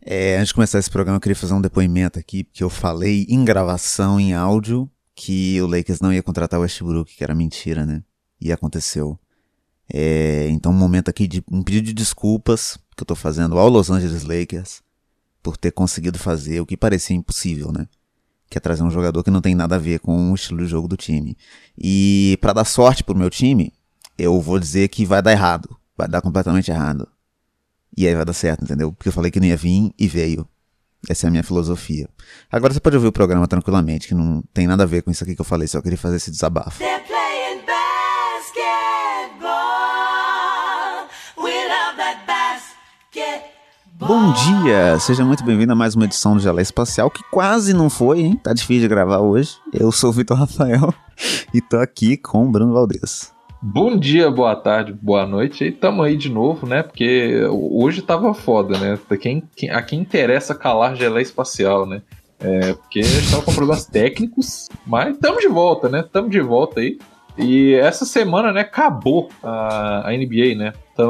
É, antes de começar esse programa, eu queria fazer um depoimento aqui, porque eu falei em gravação, em áudio, que o Lakers não ia contratar o Westbrook, que era mentira, né? E aconteceu. É, então, um momento aqui de um pedido de desculpas que eu tô fazendo ao Los Angeles Lakers por ter conseguido fazer o que parecia impossível, né? Que é trazer um jogador que não tem nada a ver com o estilo de jogo do time. E para dar sorte pro meu time, eu vou dizer que vai dar errado. Vai dar completamente errado. E aí vai dar certo, entendeu? Porque eu falei que não ia vir e veio. Essa é a minha filosofia. Agora você pode ouvir o programa tranquilamente, que não tem nada a ver com isso aqui que eu falei, só queria fazer esse desabafo. Bom dia! Seja muito bem-vindo a mais uma edição do Gelé Espacial, que quase não foi, hein? Tá difícil de gravar hoje. Eu sou o Vitor Rafael e tô aqui com o Bruno Valdez. Bom dia, boa tarde, boa noite. E tamo aí de novo, né? Porque hoje tava foda, né? Quem, quem, a quem interessa calar gelé espacial, né? É, porque a gente tava com problemas técnicos, mas estamos de volta, né? Estamos de volta aí. E essa semana, né, acabou a, a NBA, né? Tá,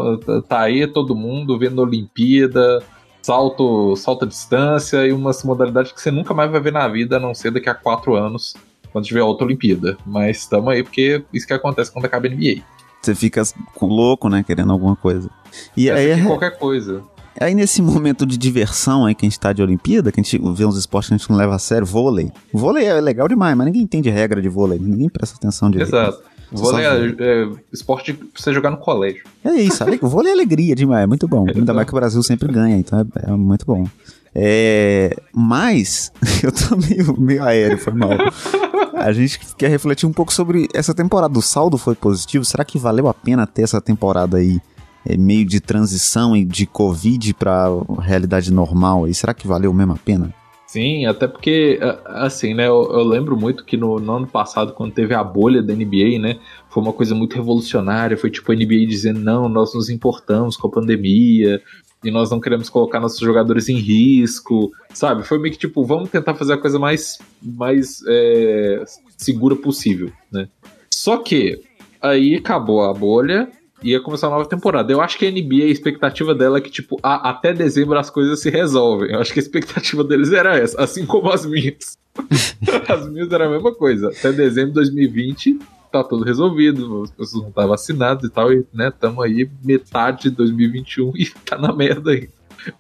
tá aí todo mundo vendo Olimpíada, salto, salto à distância e umas modalidades que você nunca mais vai ver na vida, a não ser daqui a quatro anos quando tiver outra Olimpíada. Mas estamos aí porque isso que acontece quando acaba a NBA. Você fica louco, né? Querendo alguma coisa. E aí é... qualquer coisa. Aí nesse momento de diversão aí que a gente tá de Olimpíada, que a gente vê uns esportes que a gente não leva a sério, vôlei. Vôlei é legal demais, mas ninguém entende regra de vôlei, ninguém presta atenção direito. Exato. Vôlei é, é, esporte pra você jogar no colégio. É isso, vôlei é alegria demais, é muito bom. Ainda mais que o Brasil sempre ganha, então é, é muito bom. É, mas, eu tô meio, meio aéreo, foi mal. A gente quer refletir um pouco sobre essa temporada. O saldo foi positivo? Será que valeu a pena ter essa temporada aí? É, meio de transição e de Covid para realidade normal aí, será que valeu mesmo a pena? Sim, até porque, assim, né, eu, eu lembro muito que no, no, ano passado, quando teve a bolha da NBA, né, foi uma coisa muito revolucionária, foi tipo a NBA dizendo, não, nós nos importamos com a pandemia, e nós não queremos colocar nossos jogadores em risco, sabe? Foi meio que tipo, vamos tentar fazer a coisa mais, mais é, segura possível, né? Só que aí acabou a bolha e ia começar a nova temporada. Eu acho que a NBA, a expectativa dela é que, tipo, a, até dezembro as coisas se resolvem. Eu acho que a expectativa deles era essa, assim como as minhas. as minhas era a mesma coisa. Até dezembro de 2020 tá tudo resolvido, as pessoas não estão tá vacinadas e tal, e né, estamos aí metade de 2021 e tá na merda aí.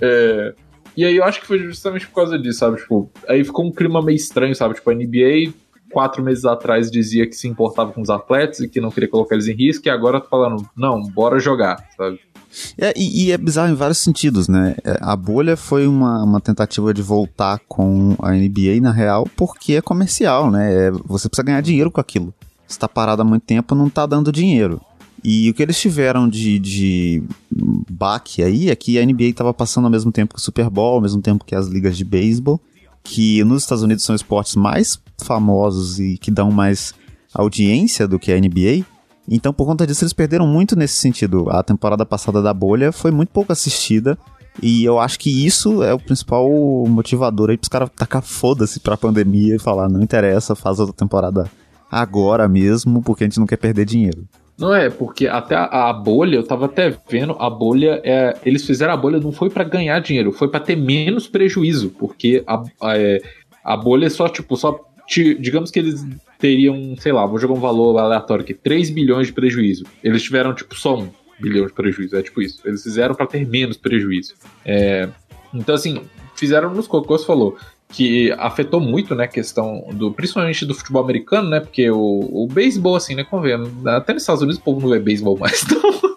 É, e aí eu acho que foi justamente por causa disso, sabe? Tipo, aí ficou um clima meio estranho, sabe? Tipo, a NBA quatro meses atrás dizia que se importava com os atletas e que não queria colocar eles em risco, e agora tá falando, não, bora jogar, sabe? É, e, e, é bizarro em vários sentidos, né? É, a bolha foi uma, uma tentativa de voltar com a NBA na real porque é comercial, né? É, você precisa ganhar dinheiro com aquilo está parado há muito tempo, não está dando dinheiro. E o que eles tiveram de, de baque aí é que a NBA estava passando ao mesmo tempo que o Super Bowl, ao mesmo tempo que as ligas de beisebol, que nos Estados Unidos são esportes mais famosos e que dão mais audiência do que a NBA. Então, por conta disso, eles perderam muito nesse sentido. A temporada passada da bolha foi muito pouco assistida. E eu acho que isso é o principal motivador aí pros caras tacar foda-se pra pandemia e falar, não interessa, faz outra temporada agora mesmo, porque a gente não quer perder dinheiro. Não é, porque até a, a, bolha, eu tava até vendo, a bolha, é, eles fizeram a bolha não foi para ganhar dinheiro, foi para ter menos prejuízo, porque a, a, é, a bolha é só, tipo, só, digamos que eles teriam, sei lá, vou jogar um valor aleatório aqui, 3 bilhões de prejuízo. Eles tiveram, tipo, só 1 bilhão de prejuízo, é tipo isso. Eles fizeram para ter menos prejuízo. É, então, assim, fizeram nos cocôs, falou, que afetou muito, né, a questão do, principalmente do futebol americano, né, porque o, o beisebol, assim, né, convenhamos, até nos Estados Unidos o povo não vê beisebol mais, então...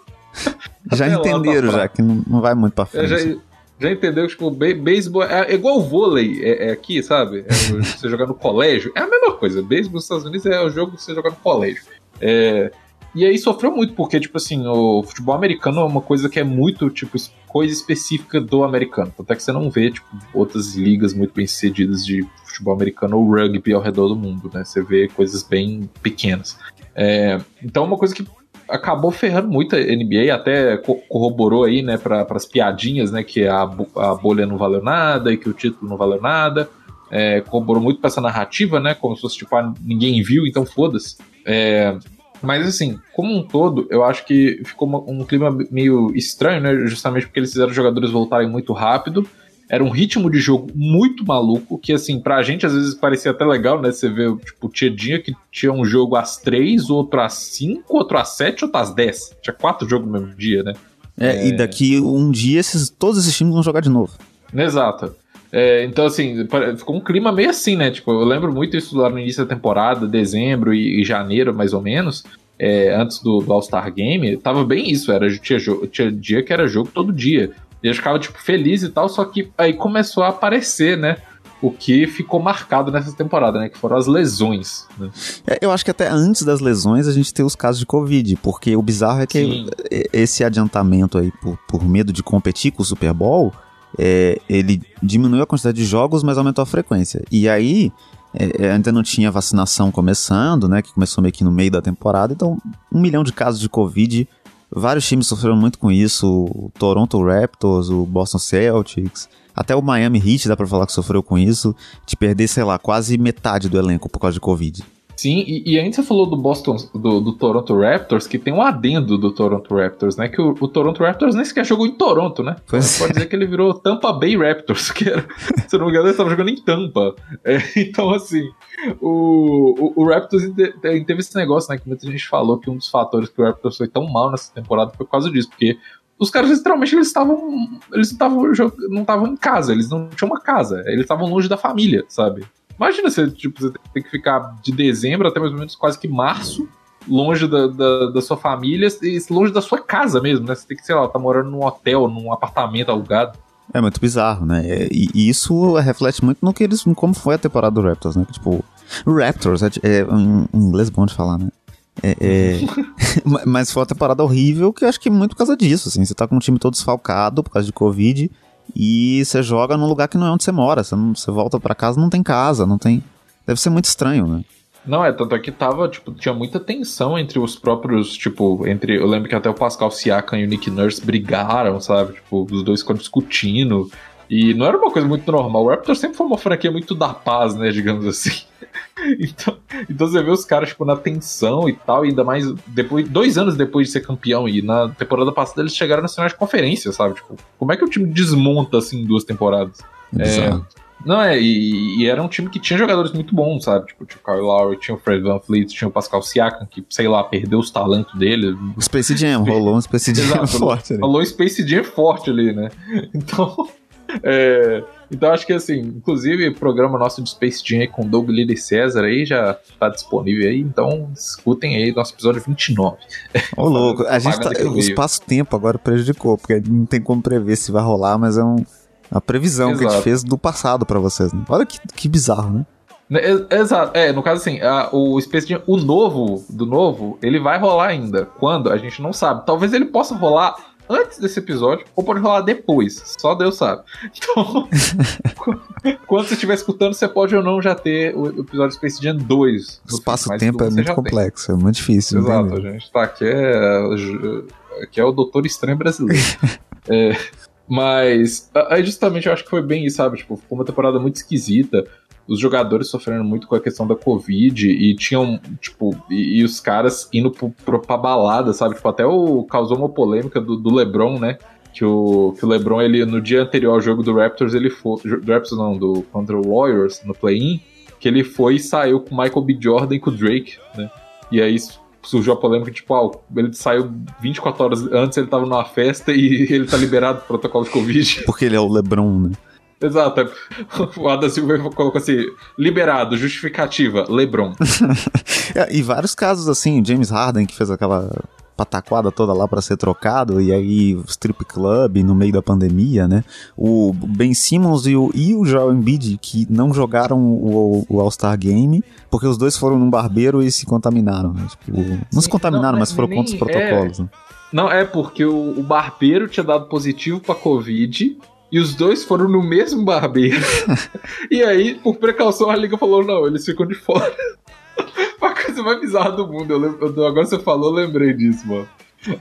já entenderam, tá já, que não, não vai muito pra frente. Já, já entendeu que, tipo, beisebol é, é igual o vôlei é, é aqui, sabe? É você jogar no colégio, é a mesma coisa, beisebol nos Estados Unidos é o jogo que você joga no colégio. É, e aí sofreu muito, porque, tipo assim, o futebol americano é uma coisa que é muito, tipo, coisa específica do americano. Até que você não vê, tipo, outras ligas muito bem sucedidas de futebol americano ou rugby ao redor do mundo, né? Você vê coisas bem pequenas. É, então, uma coisa que acabou ferrando muito a NBA, até corroborou aí, né, para as piadinhas, né, que a, a bolha não valeu nada e que o título não valeu nada. É, corroborou muito para essa narrativa, né, como se fosse tipo, ah, ninguém viu, então foda-se. É, mas assim, como um todo, eu acho que ficou uma, um clima meio estranho, né? Justamente porque eles fizeram os jogadores voltarem muito rápido. era um ritmo de jogo muito maluco, que assim, pra gente às vezes parecia até legal, né? Você vê, tipo, tinha dia que tinha um jogo às três, outro às cinco, outro às sete, outro às dez. Tinha quatro jogos no mesmo dia, né? É, é... e daqui um dia esses, todos esses times vão jogar de novo. Exato. É, então, assim, ficou um clima meio assim, né? Tipo, eu lembro muito isso lá no início da temporada, dezembro e, e janeiro, mais ou menos, é, antes do, do All-Star Game, tava bem isso, era, tinha, tinha dia que era jogo todo dia. E eu ficava, tipo, feliz e tal, só que aí começou a aparecer, né? O que ficou marcado nessa temporada, né? Que foram as lesões. Né? É, eu acho que até antes das lesões a gente tem os casos de Covid, porque o bizarro é que Sim. esse adiantamento aí, por, por medo de competir com o Super Bowl, é, ele diminuiu a quantidade de jogos, mas aumentou a frequência. E aí, é, é, ainda não tinha vacinação começando, né? Que começou meio que no meio da temporada, então um milhão de casos de Covid. Vários times sofreram muito com isso, o Toronto Raptors, o Boston Celtics, até o Miami Heat dá pra falar que sofreu com isso, de perder, sei lá, quase metade do elenco por causa de Covid. Sim, e, e ainda você falou do Boston, do, do, Toronto Raptors, que tem um adendo do Toronto Raptors, né? Que o, o Toronto Raptors nem sequer jogou em Toronto, né? Pois pode é. dizer que ele virou Tampa Bay Raptors, que era, se não me engano, ele estava jogando em Tampa. É, então, assim, o, o, o Raptors teve esse negócio, né? Que muita gente falou que um dos fatores que o Raptors foi tão mal nessa temporada foi por causa disso, porque os caras literalmente eles estavam eles estavam não estavam em casa, eles não tinham uma casa, eles estavam longe da família, sabe? Imagina você, tipo, você tem que ficar de dezembro até mais ou menos quase que março, longe da, da, da, sua família e longe da sua casa mesmo, né? Você tem que, sei lá, tá morando num hotel, num apartamento alugado. É muito bizarro, né? E, e isso reflete muito no que eles. como foi a temporada do Raptors, né? Tipo, Raptors é, é um, um inglês bom de falar, né? É, é... mas foi uma temporada horrível que eu acho que é muito por causa disso, assim. Você tá com um time todo desfalcado por causa de Covid e você joga num lugar que não é onde você mora. Você, não, você volta para casa, não tem casa, não tem. Deve ser muito estranho, né? Não, é, tanto é que tava, tipo, tinha muita tensão entre os próprios, tipo, entre. Eu lembro que até o Pascal Siakam e o Nick Nurse brigaram, sabe? Tipo, os dois ficam discutindo. E não era uma coisa muito normal. O Raptor sempre foi uma franquia muito da paz, né? Digamos assim. então, então você vê os caras, tipo, na tensão e tal, e ainda mais depois, dois anos depois de ser campeão, e na temporada passada eles chegaram na final de conferência, sabe? Tipo, como é que o time desmonta assim em duas temporadas? É, não, é, e, e, era um time que tinha jogadores muito bons, sabe? Tipo, tinha o Kyle Lowry, tinha o Fred Van Fleet, tinha o Pascal Siakam, que, sei lá, perdeu os talentos dele. O Space Jam, rolou um Space Jam forte ali. Rolou um Space Jam forte ali, né? Então, é, então acho que assim, inclusive o programa nosso de Space Jam com Doug Lily César aí já tá disponível aí, então escutem aí nosso episódio 29. Ô louco, a gente tá, o espaço-tempo agora prejudicou, porque não tem como prever se vai rolar, mas é um, uma previsão Exato. que a gente fez do passado para vocês. Né? Olha que, que bizarro, né? né exato, é, no caso assim, a, o Space Jam, o novo, do novo, ele vai rolar ainda. Quando? A gente não sabe. Talvez ele possa rolar antes desse episódio ou pode rolar depois. Só Deus sabe. Então, quando você estiver escutando, você pode ou não já ter o episódio Space Jam 2. O espaço-tempo é muito complexo, tem. é muito difícil. Exato, gente tá aqui é, aqui é o Doutor Estranho brasileiro. é, mas aí justamente eu acho que foi bem isso, sabe? Tipo, ficou uma temporada muito esquisita os jogadores sofrendo muito com a questão da Covid e tinham, tipo, e, e os caras indo pro, pro, pra balada, sabe? Tipo, até o, causou uma polêmica do, do LeBron, né? Que o, que o LeBron, ele, no dia anterior ao jogo do Raptors, ele foi. Do Raptors não, do contra o Warriors, no play-in, que ele foi e saiu com o Michael B. Jordan e com o Drake, né? E aí surgiu a polêmica, tipo, ah, ele saiu 24 horas antes, ele tava numa festa e ele tá liberado do protocolo de Covid. Porque ele é o LeBron, né? Exato. O Adam Silva colocou assim: liberado, justificativa, LeBron. é, e vários casos assim, James Harden que fez aquela pataquada toda lá para ser trocado, e aí o strip club no meio da pandemia, né? O Ben Simmons e o, e o Joel Embiid que não jogaram o, o All-Star Game, porque os dois foram num barbeiro e se contaminaram, né? Tipo, não Sim, se contaminaram, não, mas, mas foram contra os protocolos. É... Né? Não, é porque o, o barbeiro tinha dado positivo pra Covid e os dois foram no mesmo barbeiro. e aí, por precaução, a liga falou: não, eles ficam de fora. a coisa mais bizarra do mundo. Eu lembro, agora você falou, eu lembrei disso, mano.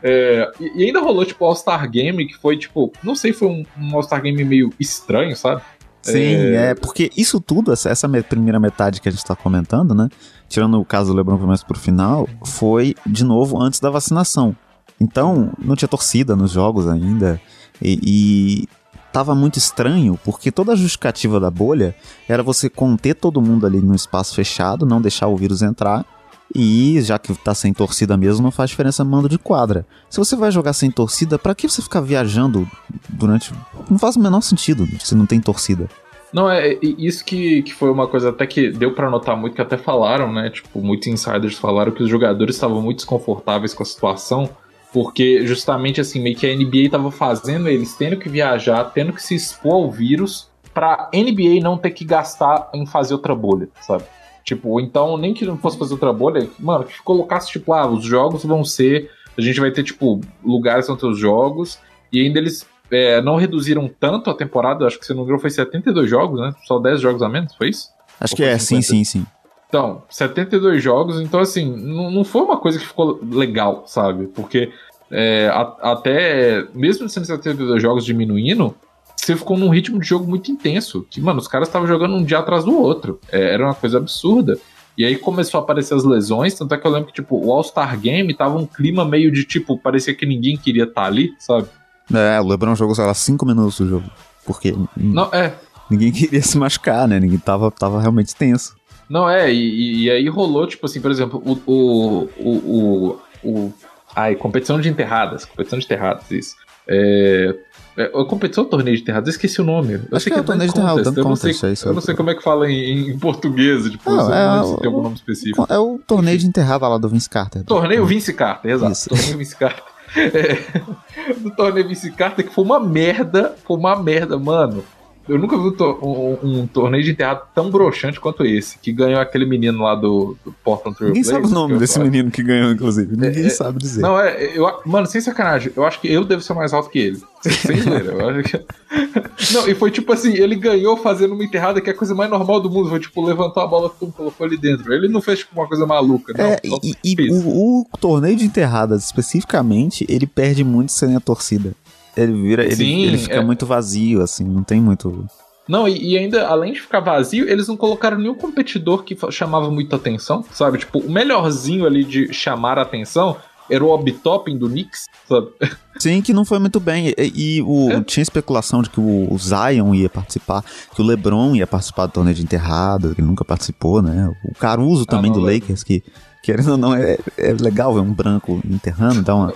É, e, ainda rolou, tipo, All-Star Game, que foi, tipo, não sei, foi um, um All-Star Game meio estranho, sabe? Sim, é... é, porque isso tudo, essa, essa primeira metade que a gente tá comentando, né? Tirando o caso do LeBron mais pro final, foi, de novo, antes da vacinação. Então, não tinha torcida nos jogos ainda. E, e tava muito estranho, porque toda a justificativa da bolha era você conter todo mundo ali no espaço fechado, não deixar o vírus entrar. E já que tá sem torcida mesmo, não faz diferença mando de quadra. Se você vai jogar sem torcida, para que você ficar viajando durante. Não faz o menor sentido se não tem torcida. Não, é isso que, que foi uma coisa até que deu para notar muito, que até falaram, né? Tipo, muitos insiders falaram que os jogadores estavam muito desconfortáveis com a situação, porque justamente assim, meio que a NBA tava fazendo eles tendo que viajar, tendo que se expor ao vírus, pra NBA não ter que gastar em fazer outra bolha, sabe? Tipo, então, nem que não fosse fazer outra bolha, mano, que colocasse, tipo, ah, os jogos vão ser. A gente vai ter, tipo, lugares entre os jogos, e ainda eles é, não reduziram tanto a temporada, acho que se não me engano foi 72 jogos, né? Só 10 jogos a menos, foi isso? Acho Ou que é, 50? sim, sim, sim. Então, 72 jogos, então assim, não, não foi uma coisa que ficou legal, sabe? Porque é, a, até, mesmo sendo 72 jogos diminuindo, você ficou num ritmo de jogo muito intenso. Que, mano, os caras estavam jogando um dia atrás do outro. É, era uma coisa absurda. E aí começou a aparecer as lesões, tanto é que eu lembro que, tipo, o All-Star Game tava um clima meio de, tipo, parecia que ninguém queria estar tá ali, sabe? É, o LeBron jogou, sei lá, 5 minutos do jogo. Porque. Não, é. Ninguém queria se machucar, né? Ninguém tava, tava realmente tenso. Não, é, e, e aí rolou, tipo assim, por exemplo, o. o, o, o, o ai, competição de enterradas. Competição de enterradas, isso. É, é, a competição torneio de enterradas? Eu esqueci o nome. Eu Acho que é, é torneio de enterradas, eu, não sei, é eu não sei como é que fala em, em português, tipo, não, é, se tem algum nome específico. É o torneio de enterrada lá do Vince Carter. Torneio Vince Carter, exato. Isso. Torneio Vince Carter. É, do torneio Vince Carter, que foi uma merda, foi uma merda, mano. Eu nunca vi um, um, torneio de enterrado tão broxante quanto esse, que ganhou aquele menino lá do, do Portland Trail Ninguém sabe o nome desse faço. menino que ganhou, inclusive. Ninguém é, é, sabe dizer. Não, é. Eu, mano, sem sacanagem, eu acho que eu devo ser mais alto que ele. Sem zoeira, eu acho que. Não, e foi tipo assim, ele ganhou fazendo uma enterrada que é a coisa mais normal do mundo. Foi tipo, levantou a bola e colocou ali dentro. Ele não fez tipo uma coisa maluca, não. É, e, e o, o, torneio de enterradas, especificamente, ele perde muito sem a torcida. Ele vira, ele, Sim, ele fica é... muito vazio, assim, não tem muito. Não, e, e, ainda, além de ficar vazio, eles não colocaram nenhum competidor que chamava muita atenção, sabe? Tipo, o melhorzinho ali de chamar a atenção era o Obtopping do Knicks, sabe? Sim, que não foi muito bem. E, e o, é. tinha especulação de que o, Zion ia participar, que o LeBron ia participar do torneio de enterrado, que ele nunca participou, né? O Caruso ah, também ah, do Lakers, que querendo ou não, é, é legal ver um branco enterrando, dá uma...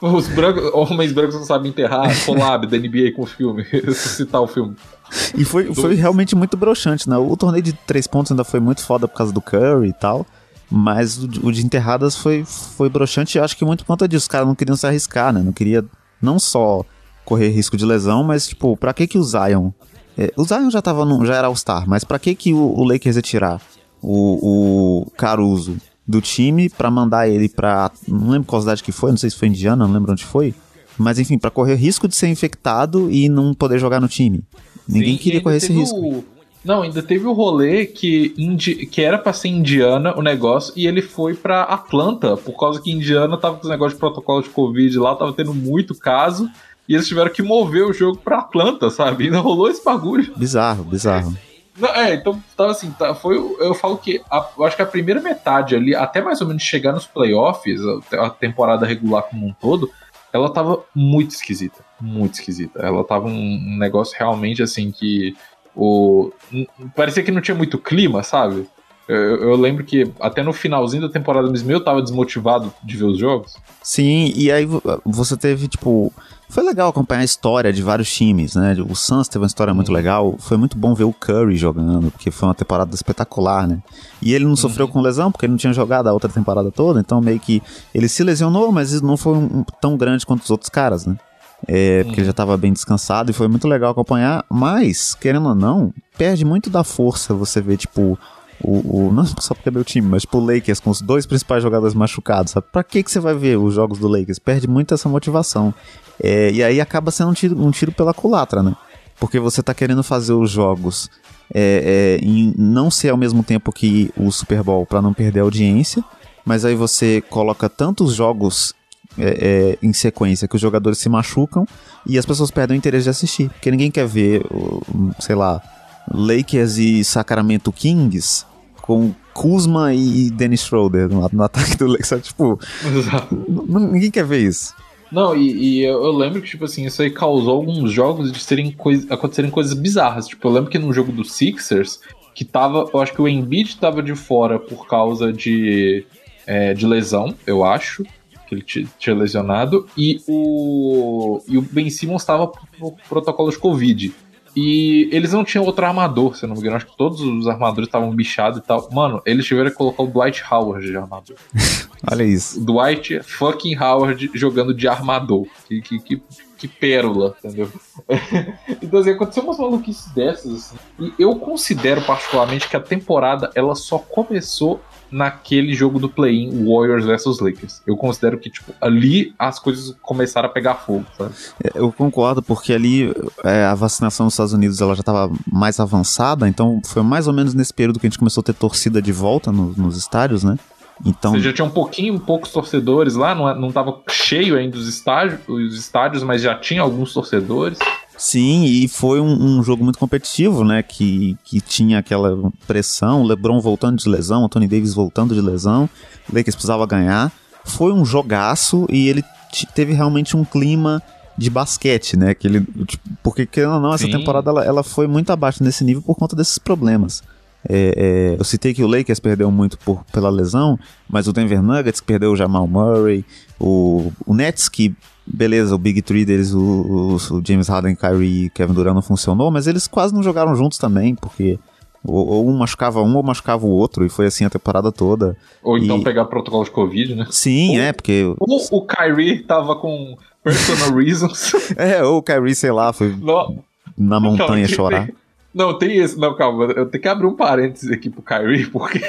Os brancos, homens brancos não sabem enterrar, collab da NBA com o filme, citar o filme. E foi, foi realmente muito broxante, né? O torneio de três pontos ainda foi muito foda por causa do Curry e tal. Mas o, o de enterradas foi, foi broxante e acho que muito por conta disso. Os caras não queriam se arriscar, né? Não queria não só correr risco de lesão, mas tipo, pra que que o Zion... É, o Zion já, tava no, já era All-Star, mas pra que que o, o Lakers ia tirar o, o Caruso do time pra mandar ele pra... Não lembro qual cidade que foi, não sei se foi Indiana, não lembro onde foi. Mas enfim, para correr risco de ser infectado e não poder jogar no time. Ninguém Sim, queria correr esse risco. O... Não, ainda teve o rolê que, Indi... que era pra ser Indiana o negócio e ele foi pra Atlanta, por causa que Indiana tava com os negócios de protocolo de Covid lá, tava tendo muito caso. E eles tiveram que mover o jogo pra Atlanta, sabe? Ainda rolou esse bagulho. Bizarro, bizarro. Não, é, então tava assim, tá, foi, eu falo que a, eu acho que a primeira metade ali, até mais ou menos chegar nos playoffs, a, a temporada regular como um todo, ela tava muito esquisita. Muito esquisita. Ela tava um, um negócio realmente assim que. O, parecia que não tinha muito clima, sabe? Eu, eu, lembro que até no finalzinho da temporada mesmo eu tava desmotivado de ver os jogos. Sim, e aí você teve, tipo, foi legal acompanhar a história de vários times, né? O Suns teve uma história muito legal. Foi muito bom ver o Curry jogando, porque foi uma temporada espetacular, né? E ele não uhum. sofreu com lesão, porque ele não tinha jogado a outra temporada toda, então meio que ele se lesionou, mas não foi um, tão grande quanto os outros caras, né? É, porque ele já estava bem descansado e foi muito legal acompanhar, mas, querendo ou não, perde muito da força você ver, tipo, o, o, não só porque é meu time, mas tipo o Lakers com os dois principais jogadores machucados, sabe? Pra que, que você vai ver os jogos do Lakers? Perde muito essa motivação. É, e aí acaba sendo um tiro, um tiro pela culatra, né? Porque você tá querendo fazer os jogos é, é, em não ser ao mesmo tempo que o Super Bowl para não perder a audiência, mas aí você coloca tantos jogos é, é, em sequência que os jogadores se machucam e as pessoas perdem o interesse de assistir. Porque ninguém quer ver, sei lá, Lakers e Sacramento Kings com Kuzma e Dennis Schroeder no, no ataque do Lakers. Tipo, ninguém quer ver isso. Não, e, e eu, eu, lembro que, tipo assim, isso aí causou alguns jogos de serem coisa, acontecerem coisas bizarras. Tipo, eu lembro que no jogo do Sixers, que tava. Eu acho que o Embiid tava de fora por causa de, é, de lesão, eu acho. Que ele tinha lesionado. E o, e o Ben Simmons tava por protocolo de Covid. E eles não tinham outro armador, se eu não me engano. Acho que todos os armadores estavam bichados e tal. Mano, eles tiveram que colocar o Dwight Howard de armador. Olha isso. Dwight fucking Howard jogando de armador. Que, que, que, que pérola, entendeu? então, assim, aconteceu umas maluquices dessas, assim. E eu considero particularmente que a temporada ela só começou naquele jogo do play-in Warriors vs Lakers. Eu considero que, tipo, ali as coisas começaram a pegar fogo, sabe? É, eu concordo, porque ali é, a vacinação nos Estados Unidos ela já estava mais avançada, então foi mais ou menos nesse período que a gente começou a ter torcida de volta no, nos estádios, né? Então... Você já tinha um pouquinho, poucos torcedores lá, não, não tava cheio ainda os estádios, os estádios, mas já tinha alguns torcedores. Sim, e foi um, um, jogo muito competitivo, né? Que, que tinha aquela pressão, o LeBron voltando de lesão, o Tony Davis voltando de lesão, o Lakers precisava ganhar. Foi um jogaço e ele teve realmente um clima de basquete, né? Que ele, tipo, porque, querendo ou não, essa Sim. temporada ela, ela foi muito abaixo nesse nível por conta desses problemas. É, é, eu citei que o Lakers perdeu muito por, pela lesão, mas o Denver Nuggets que perdeu o Jamal Murray, o, o Nets que beleza, o Big Three deles, o, o, o James Harden, Kyrie e Kevin Durant não funcionou, mas eles quase não jogaram juntos também, porque ou, ou um machucava um ou machucava o outro, e foi assim a temporada toda. Ou então e... pegar protocolo de Covid, né? Sim, ou, é, porque. Ou o Kyrie tava com personal reasons. é, ou o Kyrie, sei lá, foi não. na montanha não, chorar. Não, tem esse, não, calma, eu tenho que abrir um parênteses aqui pro Kyrie, porque.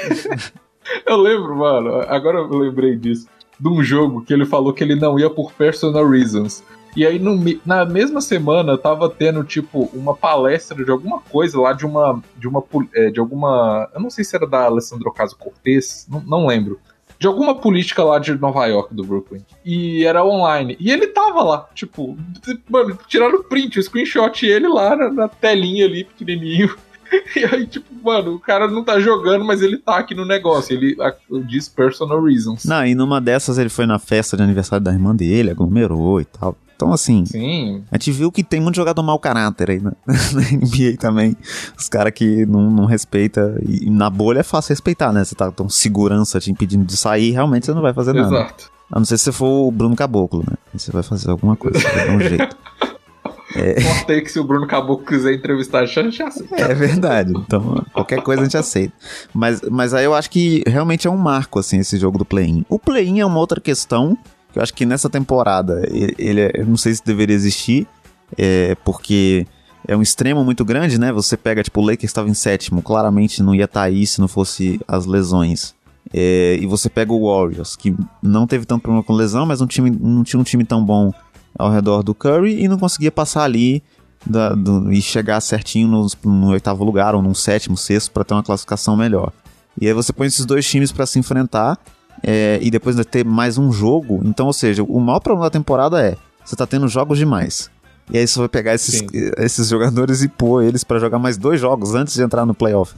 eu lembro, mano, agora eu lembrei disso de um jogo que ele falou que ele não ia por personal reasons. E aí, no, na mesma semana, tava tendo, tipo, uma palestra de alguma coisa lá de uma. De uma. É, de alguma. Eu não sei se era da Alessandro Caso Cortez, não, não lembro. De alguma política lá de Nova York, do Brooklyn. E era online. E ele tava lá, tipo, mano, tiraram print, o screenshot ele lá na, na telinha ali, pequenininho. E aí, tipo, mano, o cara não tá jogando, mas ele tá aqui no negócio. Ele diz personal reasons. Não, e numa dessas ele foi na festa de aniversário da irmã dele, aglomerou e tal. Então, assim, Sim. a gente viu que tem muito jogador mau caráter aí na, na NBA também. Os caras que não, não respeita. E, na bolha é fácil respeitar, né? Você tá com segurança te impedindo de sair, realmente você não vai fazer nada. Exato. A não ser se você for o Bruno Caboclo, né? Você vai fazer alguma coisa, vai dar um jeito. É... Que se o Bruno Caboclo quiser entrevistar a gente aceita. É verdade. Então, qualquer coisa a gente aceita. Mas, mas aí eu acho que realmente é um marco, assim, esse jogo do play-in. O play-in é uma outra questão que eu acho que nessa temporada ele, ele é, eu não sei se deveria existir, é, porque é um extremo muito grande, né? Você pega, tipo, o Lakers estava em sétimo, claramente não ia estar tá aí se não fosse as lesões. É, e você pega o Warriors, que não teve tanto problema com lesão, mas um time, não tinha um time tão bom ao redor do Curry e não conseguia passar ali da, do, e chegar certinho no, no, oitavo lugar ou no sétimo, sexto para ter uma classificação melhor. E aí você põe esses dois times para se enfrentar é, e depois de ter mais um jogo. Então, ou seja, o maior problema da temporada é você tá tendo jogos demais. E aí você vai pegar esses, esses jogadores e pôr eles para jogar mais dois jogos antes de entrar no playoff.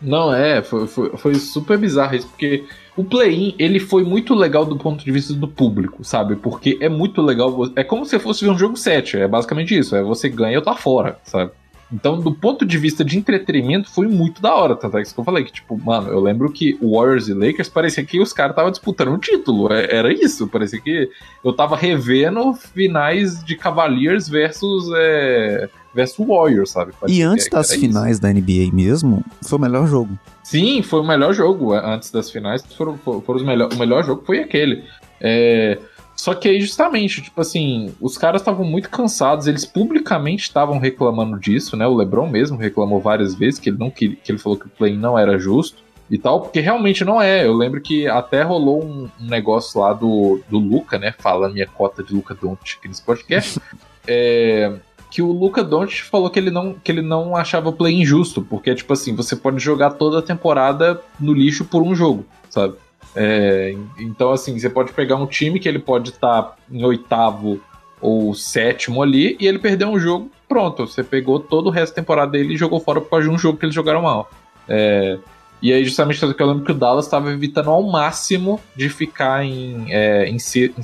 Não, é, foi, foi, foi super bizarro isso, porque o play-in, ele foi muito legal do ponto de vista do público, sabe? Porque é muito legal. É como se fosse ver um jogo 7. É basicamente isso. É você ganha ou tá fora, sabe? Então, do ponto de vista de entretenimento, foi muito da hora. Tanto é que eu falei que, tipo, mano, eu lembro que Warriors e Lakers parecia que os caras estavam disputando um título. É, era isso. Parecia que eu tava revendo finais de Cavaliers versus. É, versus Warriors, sabe? Parecia e antes das finais isso. da NBA mesmo, foi o melhor jogo. Sim, foi o melhor jogo antes das finais. Foram, foram os melhor, o melhor jogo foi aquele. É, só que aí, justamente, tipo assim, os caras estavam muito cansados, eles publicamente estavam reclamando disso, né? O LeBron mesmo reclamou várias vezes que ele não que, que ele falou que o play não era justo e tal, porque realmente não é. Eu lembro que até rolou um, um negócio lá do, do Luca, né? Fala minha cota de Luca Doncic nesse podcast. é, que o Luca Doncic falou que ele não que ele não achava o play injusto, porque tipo assim, você pode jogar toda a temporada no lixo por um jogo, sabe? É, então assim, você pode pegar um time que ele pode estar tá em oitavo ou sétimo ali e ele perder um jogo, pronto, você pegou todo o resto da temporada dele e jogou fora por causa de um jogo que eles jogaram mal. É, E aí, justamente, eu lembro que o Dallas estava evitando ao máximo de ficar em, é, em sexto, em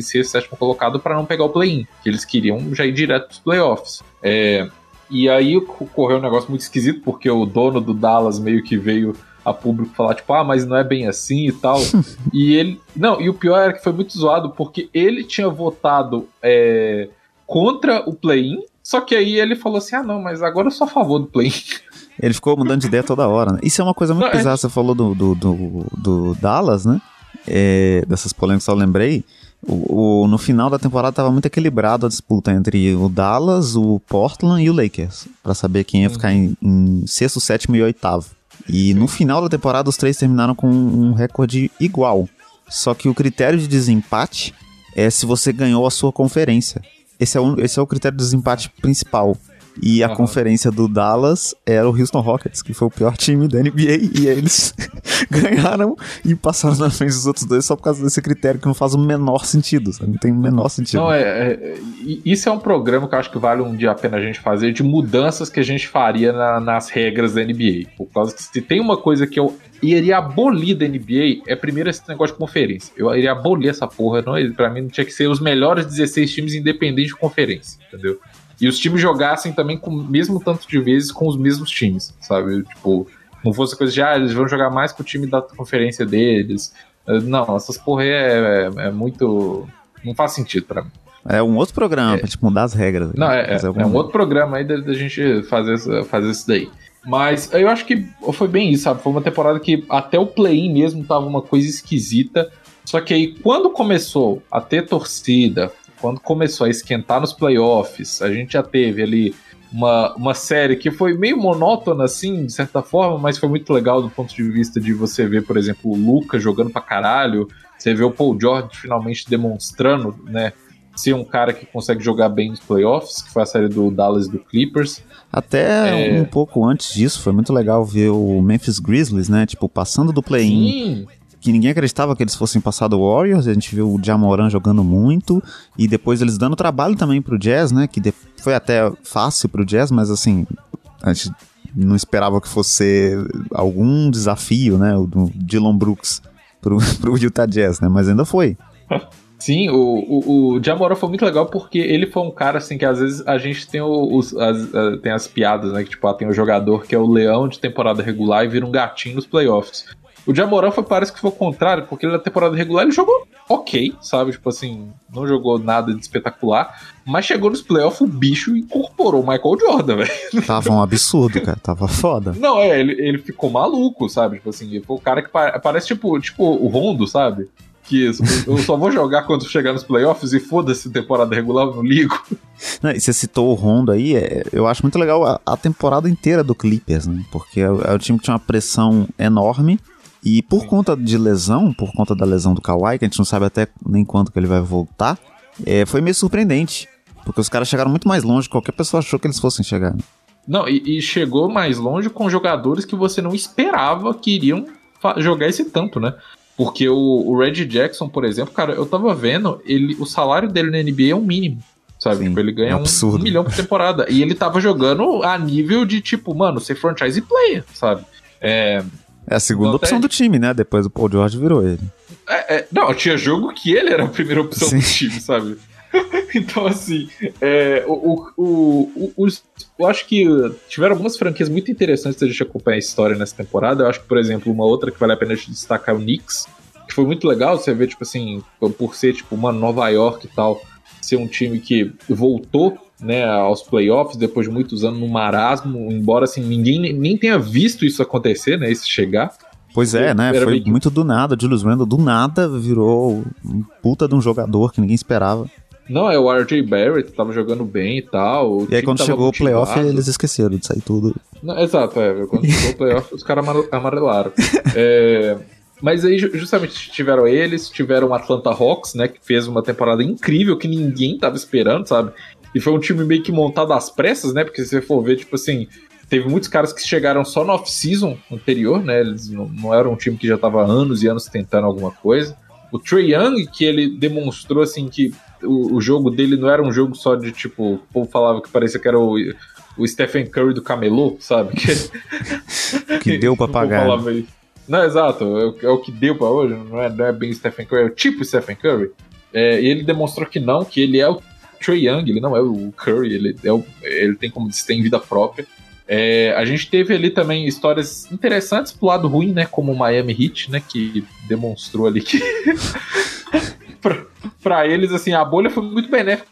sexto, sétimo colocado para não pegar o play-in. Que eles queriam já ir direto para os playoffs. É, e aí ocorreu um negócio muito esquisito, porque o dono do Dallas meio que veio a público falar, tipo, ah, mas não é bem assim e tal. e ele. Não, e o pior era que foi muito zoado, porque ele tinha votado é, contra o play-in, só que aí ele falou assim: ah, não, mas agora eu sou a favor do play-in. Ele ficou mudando de ideia toda hora, né? Isso é uma coisa muito não, é bizarra. É... Você falou do, do, do, do Dallas, né? É, dessas polêmicas eu lembrei. O, o, no final da temporada estava muito equilibrado a disputa entre o Dallas, o Portland e o Lakers, para saber quem ia ficar em, em, sexto, sétimo e oitavo. E no final da temporada os três terminaram com um recorde igual. Só que o critério de desempate é se você ganhou a sua conferência. Esse é o, esse é o critério de desempate principal. E a uhum. conferência do Dallas era o Houston Rockets, que foi o pior time da NBA, e eles ganharam e passaram na frente dos outros dois só por causa desse critério que não faz o menor sentido, sabe? Não tem o menor sentido. Não, é, é, isso é um programa que eu acho que vale um dia a pena a gente fazer de mudanças que a gente faria na, nas regras da NBA. Por causa que se tem uma coisa que eu iria abolir da NBA, é primeiro esse negócio de conferência. Eu iria abolir essa porra. Não, pra mim não tinha que ser os melhores 16 times independentes de conferência, entendeu? E os times jogassem também com o mesmo tanto de vezes com os mesmos times, sabe? Tipo, não fosse coisa de, ah, eles vão jogar mais com o time da conferência deles. Eh, não, essas porra é, é, é muito. Não faz sentido para mim. É um outro programa, é. pra tipo, mudar as regras. Não, é, é, é um outro programa aí da, da gente fazer, fazer isso daí. Mas eu acho que foi bem isso, sabe? Foi uma temporada que até o play-in mesmo tava uma coisa esquisita. Só que aí, quando começou a ter torcida, quando começou a esquentar nos playoffs, a gente já teve ali uma, uma série que foi meio monótona, assim, de certa forma, mas foi muito legal do ponto de vista de você ver, por exemplo, o Luca jogando pra caralho, você vê o Paul George finalmente demonstrando, né, ser um cara que consegue jogar bem nos playoffs, que foi a série do Dallas do Clippers. Até é... um pouco antes disso, foi muito legal ver o Memphis Grizzlies, né, tipo, passando do play-in que ninguém acreditava que eles fossem passar do Warriors. A gente viu o Jamoran jogando muito e depois eles dando trabalho também pro Jazz, né? Que foi até fácil pro Jazz, mas assim, a gente não esperava que fosse algum desafio, né? O do Dylan Brooks pro, pro Utah Jazz, né? Mas ainda foi. Sim, o, o, o Jamoran foi muito legal porque ele foi um cara assim que às vezes a gente tem os, as, tem as piadas, né? Que tipo, ah, tem o jogador que é o leão de temporada regular e vira um gatinho nos playoffs. O Jamoran foi, parece que foi o contrário, porque ele na temporada regular ele jogou ok, sabe? Tipo assim, não jogou nada de espetacular, mas chegou nos playoffs, o bicho incorporou o Michael Jordan, velho. Tava um absurdo, cara, tava foda. Não, é, ele, ele ficou maluco, sabe? Tipo assim, ele foi o cara que parece tipo, tipo o Rondo, sabe? que eu só vou jogar quando chegar nos playoffs e foda-se temporada regular, eu não ligo. Não, você citou o Rondo aí, é, eu acho muito legal a, a, temporada inteira do Clippers, né? Porque é, é o time que tinha uma pressão enorme e por conta de lesão, por conta da lesão do Kawhi, que a gente não sabe até nem quando que ele vai voltar, é, foi meio surpreendente. Porque os caras chegaram muito mais longe, qualquer pessoa achou que eles fossem chegar. Não, e, e chegou mais longe com jogadores que você não esperava que iriam jogar esse tanto, né? Porque o, o Reggie Jackson, por exemplo, cara, eu tava vendo, ele, o salário dele na NBA é o um mínimo. Sabe? Sim, tipo, ele ganha é um, um, milhão por temporada. e ele tava jogando a nível de, tipo, mano, ser franchise player, sabe? É, é a segunda opção do time, né? Depois o Paul George virou ele. É, é, não, tinha jogo que ele era a primeira opção Sim. do time, sabe? então, assim, é, o, o, o, os, eu acho que tiveram algumas franquias muito interessantes da gente acompanhar a história nessa temporada. Eu acho que, por exemplo, uma outra que vale a pena a gente destacar é o Knicks, que foi muito legal. Você vê, tipo assim, por ser, tipo, uma Nova York e tal, ser um time que voltou né, aos playoffs depois de muitos anos no marasmo, embora assim ninguém nem tenha visto isso acontecer, né, isso chegar. Pois é, né? Foi que... muito do nada. Julius Randle do nada virou um puta de um jogador que ninguém esperava. Não, é o RJ Barrett, tava jogando bem e tal. E aí quando chegou o playoff, eles esqueceram de sair tudo. Não, exato, é. Quando chegou o playoff, os caras amarelaram. é, mas aí justamente tiveram eles, tiveram o Atlanta Hawks, né? Que fez uma temporada incrível que ninguém tava esperando, sabe? E foi um time meio que montado às pressas, né? Porque se você for ver, tipo assim, teve muitos caras que chegaram só no off-season anterior, né? Eles não, não eram um time que já estava anos e anos tentando alguma coisa. O Trey Young, que ele demonstrou, assim, que o, o, jogo dele não era um jogo só de, tipo, o povo falava que parecia que era o, o Stephen Curry do camelô, sabe? Que, que deu pra pagar. Não, exato, é, é, o que deu pra hoje, não é, não é bem Stephen Curry, é o tipo Stephen Curry. É, e ele demonstrou que não, que ele é o Trey Young, ele não é o Curry, ele, é o, ele tem como tem vida própria. É, a gente teve ali também histórias interessantes pro lado ruim, né? Como o Miami Heat, né? Que demonstrou ali que. pra, pra eles, assim, a bolha foi muito benéfica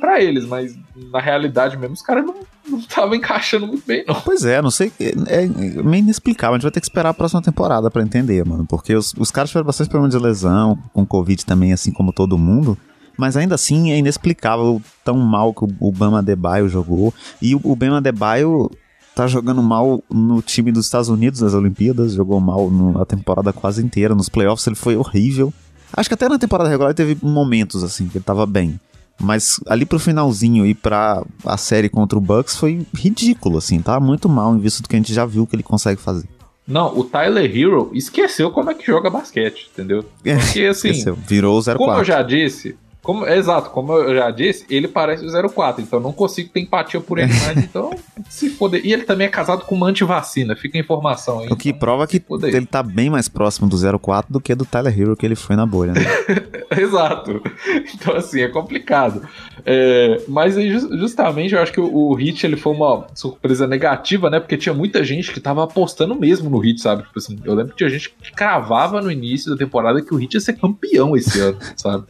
para eles, mas na realidade mesmo os caras não estavam encaixando muito bem, não. Pois é, não sei. É, é meio inexplicável. A gente vai ter que esperar a próxima temporada para entender, mano. Porque os, os caras tiveram bastante problemas de lesão, com Covid também, assim como todo mundo. Mas ainda assim é inexplicável tão mal que o Bama Debaio jogou. E o, Bama Debaio tá jogando mal no time dos Estados Unidos nas Olimpíadas, jogou mal na temporada quase inteira. Nos playoffs ele foi horrível. Acho que até na temporada regular teve momentos assim que ele tava bem. Mas ali pro finalzinho e pra a série contra o Bucks foi ridículo, assim, tá muito mal em vista do que a gente já viu que ele consegue fazer. Não, o Tyler Hero esqueceu como é que joga basquete, entendeu? Porque assim. Esqueceu. Virou o 04. Como eu já disse, como, exato, como eu já disse, ele parece o 04, então não consigo ter empatia por ele mais, então se foder. E ele também é casado com uma antivacina, fica a informação aí. O que então, prova que ele tá bem mais próximo do 04 do que do Tyler Hero que ele foi na bolha, né? exato. Então, assim, é complicado. É, mas justamente, eu acho que o, o Hit ele foi uma surpresa negativa, né? Porque tinha muita gente que tava apostando mesmo no Hit, sabe? Tipo assim, eu lembro que tinha gente que cravava no início da temporada que o Hit ia ser campeão esse ano, sabe?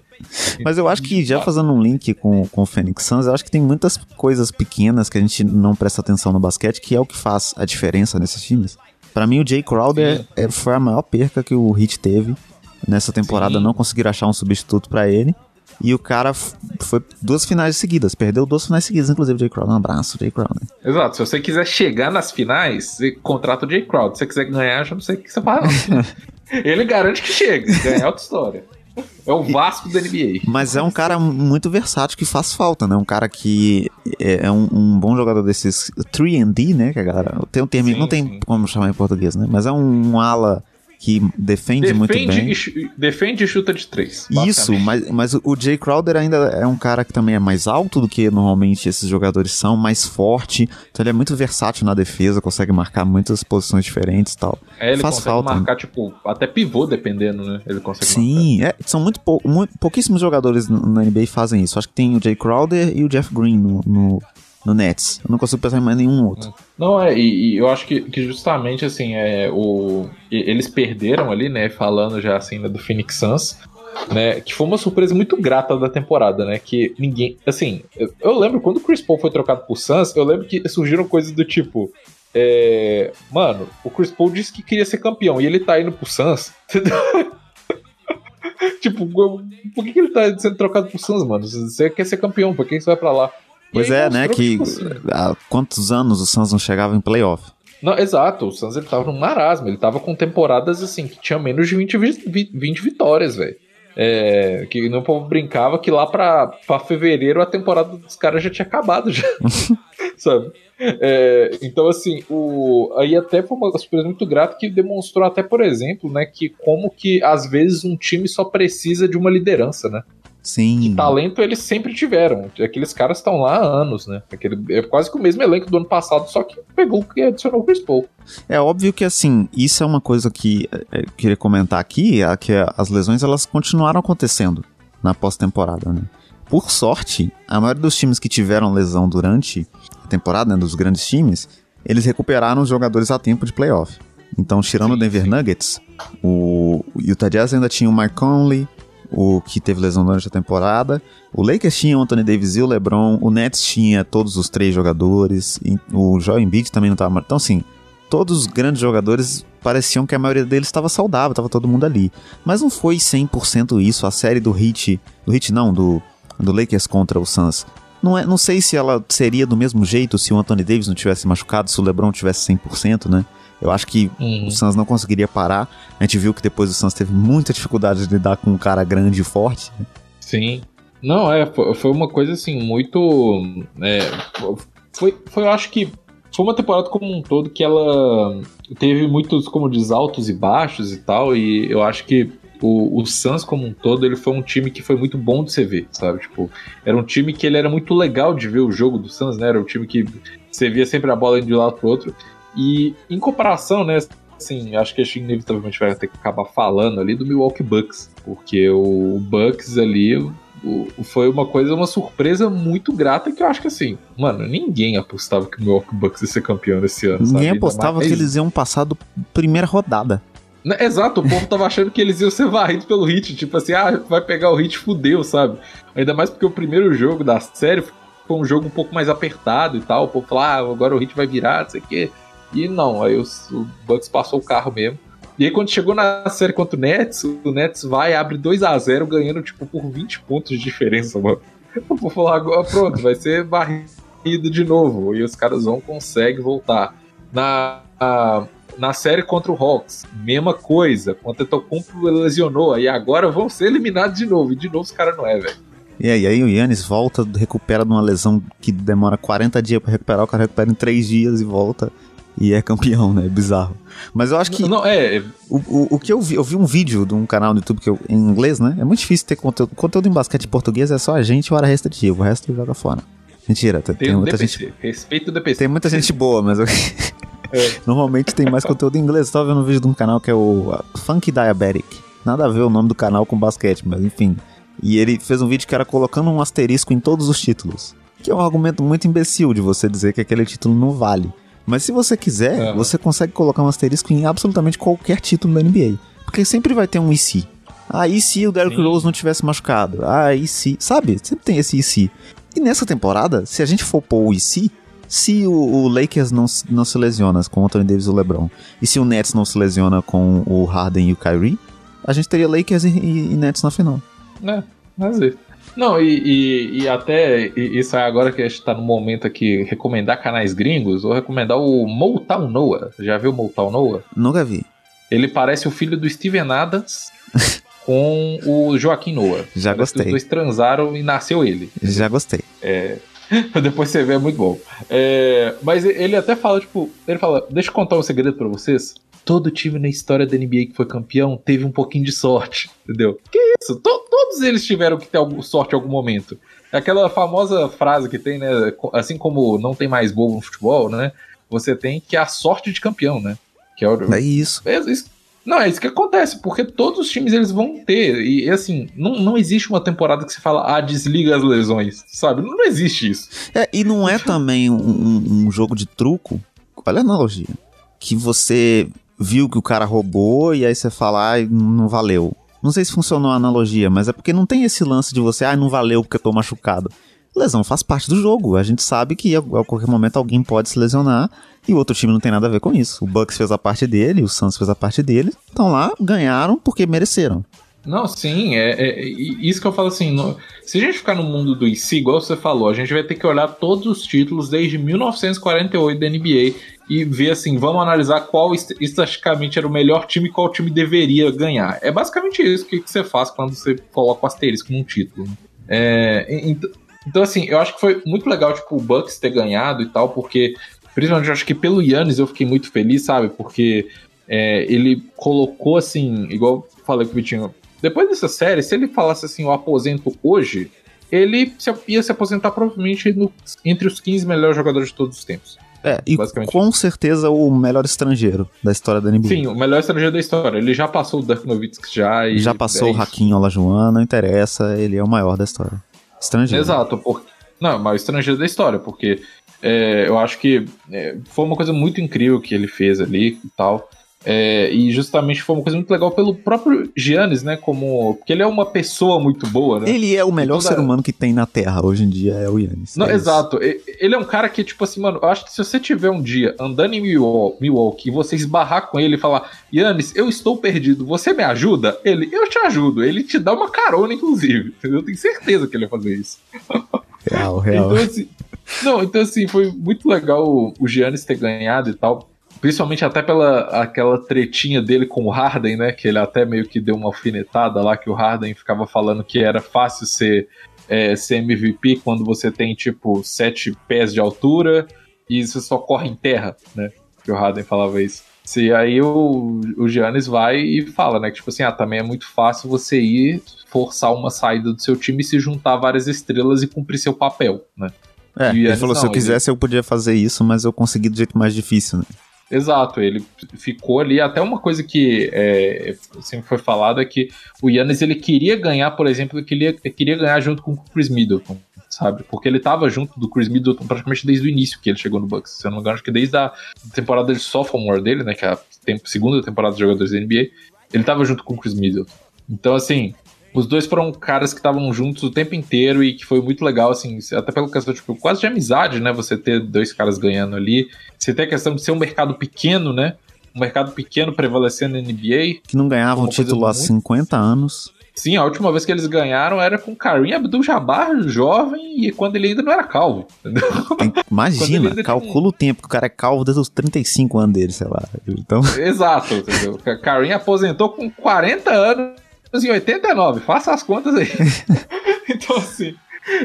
Mas eu acho que já fazendo um link com, com o Phoenix Suns, eu acho que tem muitas coisas pequenas que a gente não presta atenção no basquete, que é o que faz a diferença nesses times. Para mim, o Jay Crowder é, foi a maior perca que o Heat teve nessa temporada, Sim. não conseguir achar um substituto para ele. E o cara foi duas finais seguidas, perdeu duas finais seguidas, inclusive, Jay Crowder. Um abraço, Jay Crowder. Exato, se você quiser chegar nas finais, você contrata o Jay Crowder. Se você quiser ganhar, já não sei o que você faz. Ele garante que chega, ganhar é outra história. É o Vasco da NBA. Mas é um cara muito versátil que faz falta, né? Um cara que é, é um, um bom jogador desses 3D, né? Que a galera. Tem um termo, sim, não tem sim. como chamar em português, né? Mas é um, um ala que defende, defende muito bem. E, defende e chuta de três. Isso, mas, mas o Jay Crowder ainda é um cara que também é mais alto do que normalmente esses jogadores são, mais forte. Então ele é muito versátil na defesa, consegue marcar muitas posições diferentes e tal. É, ele Faz consegue falta, marcar, tipo, até pivô, dependendo, né? Ele consegue Sim, é, são muito, pou, muito, pouquíssimos jogadores na NBA fazem isso. Acho que tem o Jay Crowder e o Jeff Green no, no no Nets. Eu não consigo pensar em mais nenhum outro. Não, é, e, e eu acho que, que, justamente assim, é, o, eles perderam ali, né, falando já assim né, do Phoenix Suns, né, que foi uma surpresa muito grata da temporada, né, que ninguém, assim, eu, eu lembro quando o Chris Paul foi trocado por Suns, eu lembro que surgiram coisas do tipo, é, mano, o Chris Paul disse que queria ser campeão e ele tá indo pro Suns, tipo, por que, que ele tá sendo trocado por Suns, mano? Você quer ser campeão, por que você vai pra lá? Pois é, né? Que há quantos anos o Suns não chegava em playoff? Não, exato, o Suns ele tava num marasmo, ele tava com temporadas assim que tinha menos de 20, 20 vitórias, velho. É, que no povo brincava que lá pra, pra fevereiro a temporada dos caras já tinha acabado, já. sabe? É, então, assim, o, aí até foi uma surpresa muito grata que demonstrou até, por exemplo, né, que como que às vezes um time só precisa de uma liderança, né? Sim. Que talento eles sempre tiveram. Aqueles caras estão lá há anos, né? Aquele, é quase que o mesmo elenco do ano passado, só que pegou e adicionou o Chris Paul. É óbvio que, assim, isso é uma coisa que é, eu queria comentar aqui, é que as lesões elas continuaram acontecendo na pós-temporada, né? Por sorte, a maioria dos times que tiveram lesão durante a temporada, né, dos grandes times, eles recuperaram os jogadores a tempo de playoff. Então, tirando sim, o Denver sim. Nuggets, o Utah Jazz ainda tinha o Mark Conley, o que teve lesão durante a temporada. O Lakers tinha o Anthony Davis e o LeBron. O Nets tinha todos os três jogadores. o Joel Embiid também não estava. Então, assim, todos os grandes jogadores pareciam que a maioria deles estava saudável, estava todo mundo ali. Mas não foi 100% isso. A série do Heat, do Heat não, do, do Lakers contra o Suns. Não, é, não sei se ela seria do mesmo jeito se o Anthony Davis não tivesse machucado, se o LeBron tivesse 100%, né? Eu acho que uhum. o Suns não conseguiria parar. A gente viu que depois o Suns teve muita dificuldade de lidar com um cara grande e forte. Né? Sim. Não, é, foi uma coisa assim, muito. É, foi, foi, eu acho que foi uma temporada como um todo que ela teve muitos, como diz, altos e baixos e tal, e eu acho que o, o Suns como um todo, ele foi um time que foi muito bom de você ver, sabe? Tipo, era um time que ele era muito legal de ver o jogo do Suns, né? Era um time que você via sempre a bola indo de um lado pro outro. E em comparação, né, assim, acho que a gente inevitavelmente vai ter que acabar falando ali do Milwaukee Bucks, porque o Bucks ali foi uma coisa, uma surpresa muito grata que eu acho que assim, mano, ninguém apostava que o Milwaukee Bucks ia ser campeão esse ano. Ninguém sabe? apostava que eles iam passar do primeira rodada. Exato, o povo tava achando que eles iam ser varridos pelo Hit, tipo assim, ah, vai pegar o Hit, fudeu, sabe? Ainda mais porque o primeiro jogo da série foi um jogo um pouco mais apertado e tal, o povo falou, ah, agora o Hit vai virar, não sei o quê. E não, aí os, o Bucks passou o carro mesmo. E aí quando chegou na série contra o Nets, o Nets vai abre 2 a 0 ganhando tipo por 20 pontos de diferença, mano. Vou falar agora, pronto, vai ser barrido de novo. E os caras vão conseguir voltar. Na, a, na série contra o Hawks, mesma coisa. Quando o Tetocumpo lesionou, e agora vão ser eliminados de novo. E de novo os caras não é, velho. E aí, aí o Yannis volta, recupera de uma lesão que demora 40 dias para recuperar, o cara recupera em 3 dias e volta e é campeão, né? Bizarro. Mas eu acho que. Não, é. O, o, o, que eu vi, eu vi um vídeo de um canal no YouTube que eu, em inglês, né? É muito difícil ter conteúdo. Conteúdo em basquete em português é só a gente hora restritivo. O resto joga fora. Mentira, tem, tem, muita DPC. gente. Respeito o DPC. Tem muita gente boa, mas. Eu... É. Normalmente tem mais conteúdo em inglês. Eu tava vendo um vídeo de um canal que é o Funky Diabetic. Nada a ver o nome do canal com basquete, mas enfim. E ele fez um vídeo que era colocando um asterisco em todos os títulos. Que é um argumento muito imbecil de você dizer que aquele título não vale. Mas se você quiser, você consegue colocar um asterisco em absolutamente qualquer título da NBA. Porque sempre vai ter um e se. Ah, e se o Derrick Rose não tivesse machucado? Ah, e se. Sabe? Sempre tem esse e se. E nessa temporada, se a gente for pôr o e se, se o, o, Lakers não, não se lesiona com o Anthony Davis e o LeBron, e se o Nets não se lesiona com o Harden e o Kyrie, a gente teria Lakers e, e, e Nets na final. É, mas é. Não, e, e, e até isso é agora que a gente tá no momento aqui, recomendar canais gringos, vou recomendar o Motown Noah. Já viu o Motown Noah? Nunca vi. Ele parece o filho do Steven Adams com o Joaquim Noah. Já parece gostei. Os dois transaram e nasceu ele. Já gostei. É. Depois você vê, é muito bom. É, mas ele até fala, tipo, ele fala, deixa eu contar um segredo para vocês todo time na história da NBA que foi campeão teve um pouquinho de sorte, entendeu? Que isso? To todos eles tiveram que ter sorte em algum momento. É aquela famosa frase que tem, né? Assim como não tem mais bobo no futebol, né? Você tem que a sorte de campeão, né? Que é, o... é isso. É isso. Não, é isso que acontece, porque todos os times eles vão ter. E assim, não, não existe uma temporada que você fala, ah, desliga as lesões, sabe? Não, não existe isso. É, e não é também um, um jogo de truco. Olha a analogia. Que você viu que o cara roubou e aí você fala, ai, não valeu. Não sei se funcionou a analogia, mas é porque não tem esse lance de você, ai, não valeu porque eu tô machucado. Lesão faz parte do jogo. A gente sabe que a, qualquer momento alguém pode se lesionar e o outro time não tem nada a ver com isso. O Bucks fez a parte dele, o Suns fez a parte dele. Estão lá, ganharam porque mereceram. Não, sim, é, é, isso que eu falo assim. No, se a gente ficar no mundo do IC, igual você falou, a gente vai ter que olhar todos os títulos desde 1948 da NBA e ver assim, vamos analisar qual estatisticamente era o melhor time e qual time deveria ganhar. É basicamente isso que, que você faz quando você coloca o asterisco num título. É, então, então, assim, eu acho que foi muito legal, tipo, o Bucks ter ganhado e tal, porque, principalmente, eu acho que pelo Yannis eu fiquei muito feliz, sabe? Porque é, ele colocou, assim, igual falei com o Vitinho, depois dessa série, se ele falasse assim, eu aposento hoje, ele ia se aposentar provavelmente no, entre os 15 melhores jogadores de todos os tempos. É, e com certeza o melhor estrangeiro da história da NBA. Sim, o melhor estrangeiro da história. Ele já passou o Dirk Nowitzki já e... Já passou é o Hakim Olajuwon, não interessa, ele é o maior da história. Estrangeiro. Exato, porque... Não, mas estrangeiro da história, porque é, eu acho que é, foi uma coisa muito incrível que ele fez ali e tal. É, e justamente foi uma coisa muito legal pelo próprio Giannis, né? Como. Porque ele é uma pessoa muito boa, né? Ele é o melhor toda... ser humano que tem na Terra hoje em dia, é o Giannis. Não, é exato. Isso. Ele é um cara que, tipo assim, mano, eu acho que se você tiver um dia andando em Milwaukee e você esbarrar com ele e falar, Giannis, eu estou perdido, você me ajuda? Ele, eu te ajudo. Ele te dá uma carona, inclusive. Eu tenho certeza que ele vai fazer isso. Real, real. Então, assim, não, então assim, foi muito legal o, o Giannis ter ganhado e tal. Principalmente até pela aquela tretinha dele com o Harden, né? Que ele até meio que deu uma alfinetada lá, que o Harden ficava falando que era fácil ser, é, ser MVP quando você tem, tipo, sete pés de altura e você só corre em terra, né? Que o Harden falava isso. E aí o, o Giannis vai e fala, né? Que tipo assim, ah, também é muito fácil você ir forçar uma saída do seu time e se juntar várias estrelas e cumprir seu papel, né? É, ele falou, não, se eu quisesse ele... eu podia fazer isso, mas eu consegui do jeito mais difícil, né? Exato, ele ficou ali. Até uma coisa que é, sempre foi falado é que o Yannis ele queria ganhar, por exemplo, ele queria, ele queria ganhar junto com o Chris Middleton, sabe? Porque ele tava junto do Chris Middleton praticamente desde o início que ele chegou no Bucks. Se eu não me engano, acho que desde a temporada de sophomore dele, né? Que é a segunda temporada de jogadores da NBA, ele tava junto com o Chris Middleton. Então, assim, os dois foram caras que estavam juntos o tempo inteiro e que foi muito legal, assim, até pela questão, tipo, quase de amizade, né? Você ter dois caras ganhando ali. Você tem a questão de ser um mercado pequeno, né? Um mercado pequeno prevalecendo na NBA. Que não ganhava um título há muito... 50 anos. Sim, a última vez que eles ganharam era com Karim Abdul-Jabbar, jovem, e quando ele ainda não era calvo. Imagina, calcula o tempo que o cara é calvo desde os 35 anos dele, sei lá. Então... Exato, entendeu? Karim aposentou com 40 anos em 89, faça as contas aí. então, assim.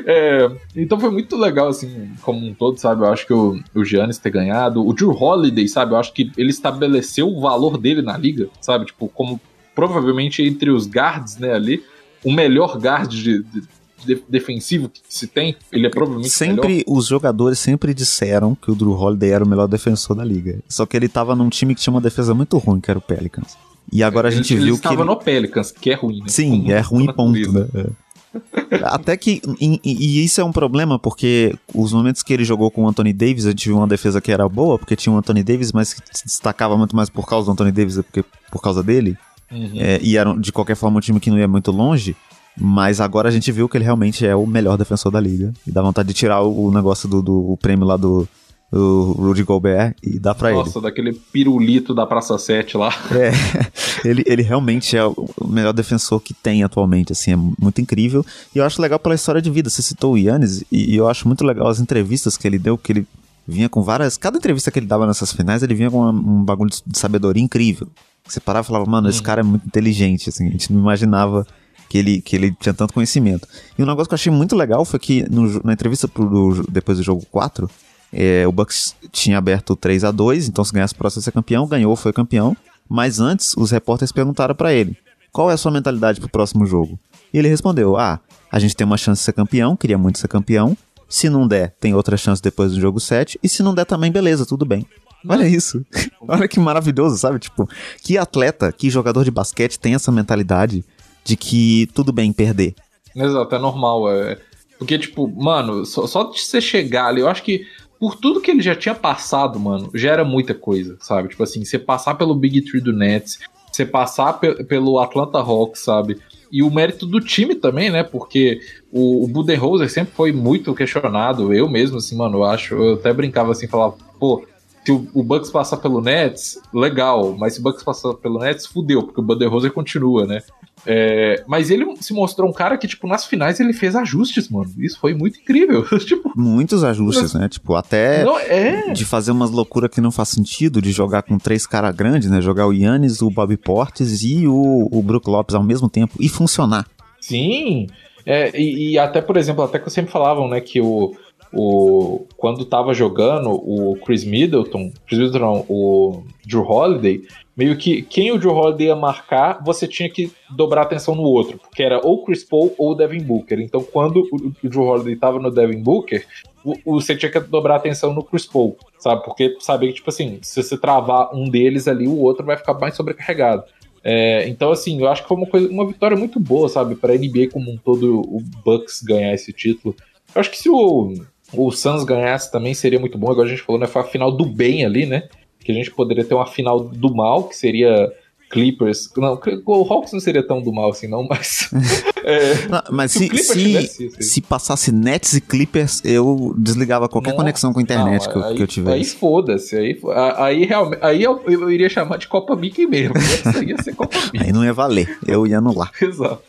É, então foi muito legal, assim, como um todo, sabe? Eu acho que o, o Giannis ter ganhado, o Drew Holiday, sabe? Eu acho que ele estabeleceu o valor dele na liga, sabe? Tipo, como provavelmente entre os guards, né, ali, o melhor guard de, de, de defensivo que se tem, ele é provavelmente sempre melhor. os jogadores sempre disseram que o Drew Holiday era o melhor defensor da liga. Só que ele tava num time que tinha uma defesa muito ruim, que era o Pelicans. E agora a gente ele, viu ele que. Ele estava no Pelicans, que é ruim, né? Sim, Como é ruim, ponto, né? É. Até que. E, e, isso é um problema, porque os momentos que ele jogou com o Anthony Davis, a gente viu uma defesa que era boa, porque tinha o Anthony Davis, mas que se destacava muito mais por causa do Anthony Davis do que por causa dele. Uhum. É, e era de qualquer forma um time que não ia muito longe. Mas agora a gente viu que ele realmente é o melhor defensor da liga. E dá vontade de tirar o, o negócio do, do prêmio lá do, o Rudy Gobert e dá pra Nossa, ele. Nossa, daquele pirulito da Praça 7 lá. É, ele, ele realmente é o melhor defensor que tem atualmente, assim, é muito incrível. E eu acho legal pela história de vida, você citou o Yannis, e, e eu acho muito legal as entrevistas que ele deu, que ele vinha com várias... Cada entrevista que ele dava nessas finais, ele vinha com uma, um bagulho de sabedoria incrível. Você parava e falava, mano, esse cara é muito inteligente, assim, a gente não imaginava que ele, que ele tinha tanto conhecimento. E um negócio que eu achei muito legal foi que no, na entrevista pro, do, depois do jogo 4, é, o Bucks tinha aberto 3 a 2 então se ganhasse o próximo ser campeão, ganhou, foi campeão. Mas antes, os repórteres perguntaram para ele: qual é a sua mentalidade pro próximo jogo? E ele respondeu: ah, a gente tem uma chance de ser campeão, queria muito ser campeão. Se não der, tem outra chance depois do jogo 7. E se não der também, beleza, tudo bem. Olha isso. Olha que maravilhoso, sabe? Tipo, que atleta, que jogador de basquete tem essa mentalidade de que tudo bem perder. Exato, é normal. É... Porque, tipo, mano, só, só de você chegar ali, eu acho que por tudo que ele já tinha passado, mano, já era muita coisa, sabe? Tipo assim, você passar pelo Big Three do Nets, você passar pe pelo Atlanta Hawks, sabe? E o mérito do time também, né? Porque o, o Budenholzer sempre foi muito questionado. Eu mesmo, assim, mano, eu acho. Eu até brincava assim, falava, pô, se o, o Bucks passar pelo Nets, legal. Mas se o Bucks passar pelo Nets, fudeu, porque o Budenholzer continua, né? É, mas ele se mostrou um cara que, tipo, nas finais ele fez ajustes, mano. Isso foi muito incrível. tipo, Muitos ajustes, né? Tipo, até não, é... de fazer umas loucuras que não faz sentido, de jogar com três caras grandes, né? Jogar o Yannis, o Bobby Portes e o, o Brook Lopes ao mesmo tempo e funcionar. Sim. É, e, e, até, por exemplo, até que eu sempre falavam, né, que o, o quando tava jogando o Chris Middleton, Chris Middleton não, o Drew Holiday, meio que quem o Drew Holiday ia marcar, você tinha que dobrar atenção no outro, porque era ou Chris Paul ou Devin Booker. Então, quando o, o Drew Holiday estava no Devin Booker, o, o, você tinha que dobrar atenção no Chris Paul, sabe? Porque sabia que, tipo assim, se você travar um deles ali, o outro vai ficar mais sobrecarregado. É, então, assim, eu acho que foi uma, coisa, uma vitória muito boa, sabe? Para a NBA como um todo, o Bucks ganhar esse título. Eu acho que se o, o Suns ganhasse também seria muito bom. Agora a gente falou, né? Foi a final do bem ali, né? que a gente poderia ter uma final do mal, que seria Clippers. Não, o Hawks não seria tão do mal assim, não, mas. é, não, mas se, se, se, se, passasse Nets e Clippers, eu desligava qualquer conexão com a internet não, que, aí, que, eu tivesse. Aí foda-se. Aí, aí, realmente, aí eu, eu, iria chamar de Copa Mickey mesmo. Isso ia ser Copa Mickey. Aí não ia valer. Eu ia anular. Exato.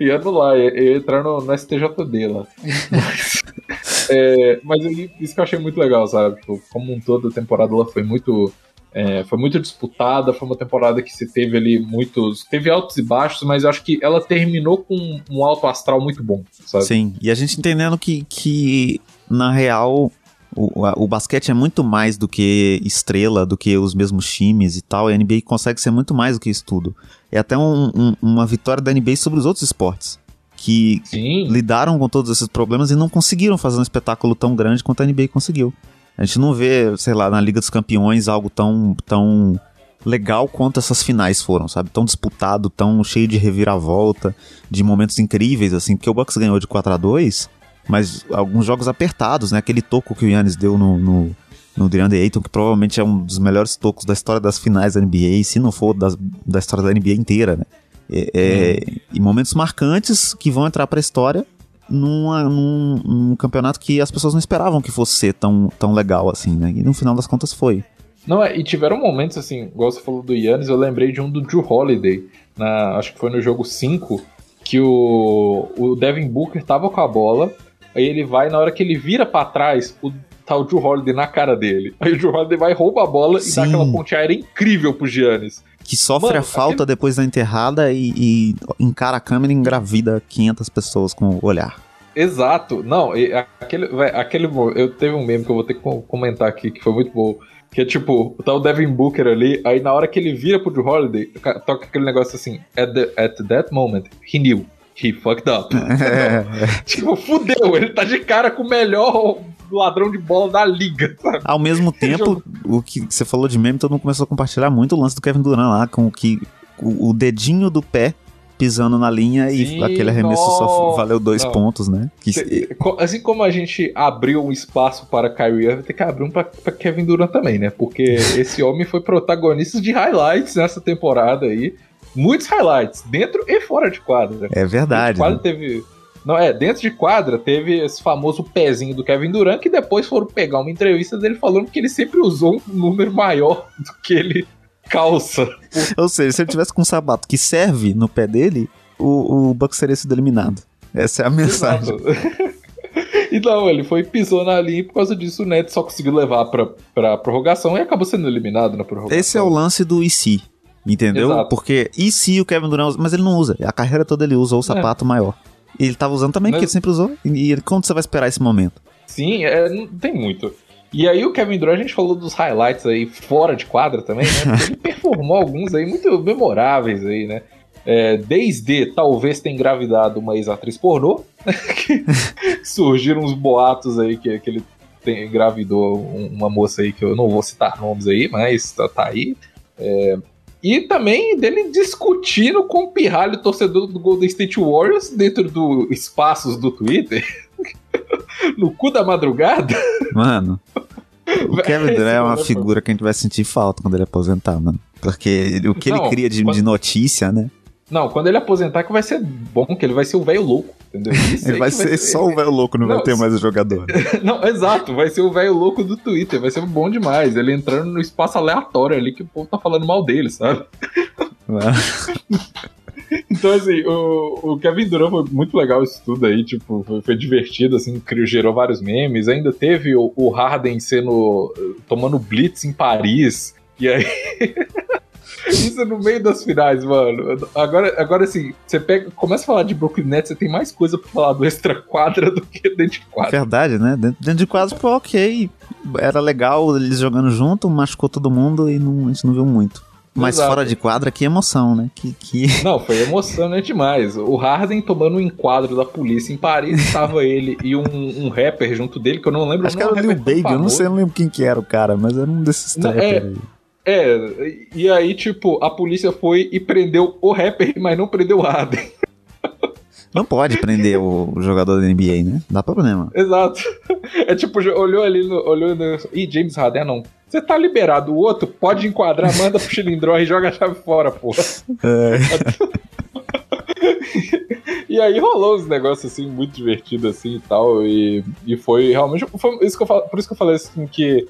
Ia anular, ia, ia entrar no, no STJD lá. Mas. É, mas isso que eu achei muito legal, sabe? Tipo, como um todo, a temporada lá foi muito. É, foi muito disputada, foi uma temporada que se teve ali muitos. Teve altos e baixos, mas eu acho que ela terminou com um alto astral muito bom, sabe? Sim, e a gente entendendo que, que na real, o, o, basquete é muito mais do que estrela, do que os mesmos times e tal. A NBA consegue ser muito mais do que isso tudo. É até um, um, uma vitória da NBA sobre os outros esportes que Sim. lidaram com todos esses problemas e não conseguiram fazer um espetáculo tão grande quanto a NBA conseguiu. A gente não vê, sei lá, na Liga dos Campeões algo tão, tão legal quanto essas finais foram, sabe? Tão disputado, tão cheio de reviravolta, de momentos incríveis, assim, porque o Bucks ganhou de 4 a 2 mas alguns jogos apertados, né? Aquele toco que o Yannis deu no, no, no DeAndre Ayton, que provavelmente é um dos melhores tocos da história das finais da NBA, se não for das, da história da NBA inteira, né? É, é, hum. E momentos marcantes que vão entrar pra história numa, num, num, campeonato que as pessoas não esperavam que fosse ser tão, tão legal assim, né? E no final das contas foi. Não, é, e tiveram momentos assim, igual você falou do Yannis, eu lembrei de um do Drew Holiday, na, acho que foi no jogo 5, que o, o Devin Booker tava com a bola, aí ele vai, na hora que ele vira para trás, o, tá o Drew Holiday na cara dele. Aí o Drew Holiday vai, rouba a bola Sim. e dá aquela ponte aérea incrível pro Giannis. Que sofre Mano, a falta aquele... depois da enterrada e, e encara a câmera e engravida 500 pessoas com o olhar. Exato. Não, aquele, aquele. Eu teve um meme que eu vou ter que comentar aqui, que foi muito bom. Que é tipo, tá o Devin Booker ali, aí na hora que ele vira pro Drew Holiday, toca aquele negócio assim, at, the, at that moment, he knew, he fucked up. É. tipo, fudeu, ele tá de cara com o melhor ladrão de bola da liga, sabe? Ao mesmo tempo, o que você falou de meme, todo mundo começou a compartilhar muito o lance do Kevin Durant lá, com o que o, o dedinho do pé pisando na linha Sim, e aquele arremesso nossa. só valeu dois Não. pontos, né? Que... Assim como a gente abriu um espaço para Kyrie vai ter que abrir um para Kevin Durant também, né? Porque esse homem foi protagonista de highlights nessa temporada aí. Muitos highlights, dentro e fora de quadra. É verdade. Quase né? teve. Não, é, dentro de quadra teve esse famoso pezinho do Kevin Durant, que depois foram pegar uma entrevista dele falando que ele sempre usou um número maior do que ele calça. Ou seja, se ele tivesse com um sapato que serve no pé dele, o, o Bucks seria sido eliminado. Essa é a mensagem. Então, ele foi pisou na linha e por causa disso o Nets só conseguiu levar pra, pra prorrogação e acabou sendo eliminado na prorrogação. Esse é o lance do IC, entendeu? Exato. Porque e se o Kevin Durant, mas ele não usa, a carreira toda ele usa o sapato é. maior. Ele tava usando também, mas... porque ele sempre usou. E quando você vai esperar esse momento? Sim, é, não tem muito. E aí o Kevin Durant, a gente falou dos highlights aí fora de quadra também, né? Ele performou alguns aí muito memoráveis aí, né? É, desde talvez tenha engravidado uma ex-atriz pornô, né? surgiram uns boatos aí que, que ele tem, engravidou uma moça aí que eu não vou citar nomes aí, mas tá, tá aí. É, e também dele discutindo com o pirralho torcedor do Golden State Warriors dentro do espaços do Twitter. no cu da madrugada. Mano. O Kevin Durant é uma figura que a gente vai sentir falta quando ele aposentar, mano. Porque o que não, ele cria de, quando... de, notícia, né? Não, quando ele aposentar que vai ser bom, que ele vai ser o velho louco, entendeu? Ele vai, ser, vai ser só o velho louco, não, não, vai ter mais o jogador. não, exato, vai ser o velho louco do Twitter, vai ser bom demais. Ele entrando no espaço aleatório ali que o povo tá falando mal dele, sabe? Então, assim, o, o Kevin Durant foi muito legal isso tudo aí, tipo, foi, foi divertido, assim, criou, gerou vários memes. Ainda teve o, o Harden sendo. tomando blitz em Paris. E aí. Isso no meio das finais, mano. Agora, agora assim, você pega, começa a falar de Brooklyn Nets, você tem mais coisa pra falar do extra quadra do que dentro de quadra. Verdade, né? Dentro de quadra foi ok. Era legal eles jogando junto, machucou todo mundo e não, a gente não viu muito. Mas Exato. fora de quadra, que emoção, né? Que, que... Não, foi emocionante demais. O Harden tomando um enquadro da polícia em Paris, estava ele e um, um, rapper junto dele, que eu não lembro Acho que era o Lil Baby, eu não sei, eu não lembro quem que era o cara, mas era um desses não, é, é, e aí, tipo, a polícia foi e prendeu o rapper, mas não prendeu o Harden. Não pode prender o jogador da NBA, né? Dá problema. Exato. É tipo, olhou ali, no, olhou no. Ih, James Harden, não. Você tá liberado. O outro pode enquadrar, manda pro Chilindró e joga a chave fora, porra. É. e aí rolou uns negócios assim, muito divertidos assim e tal. E, e foi realmente. Foi isso que eu falo, por isso que eu falei assim que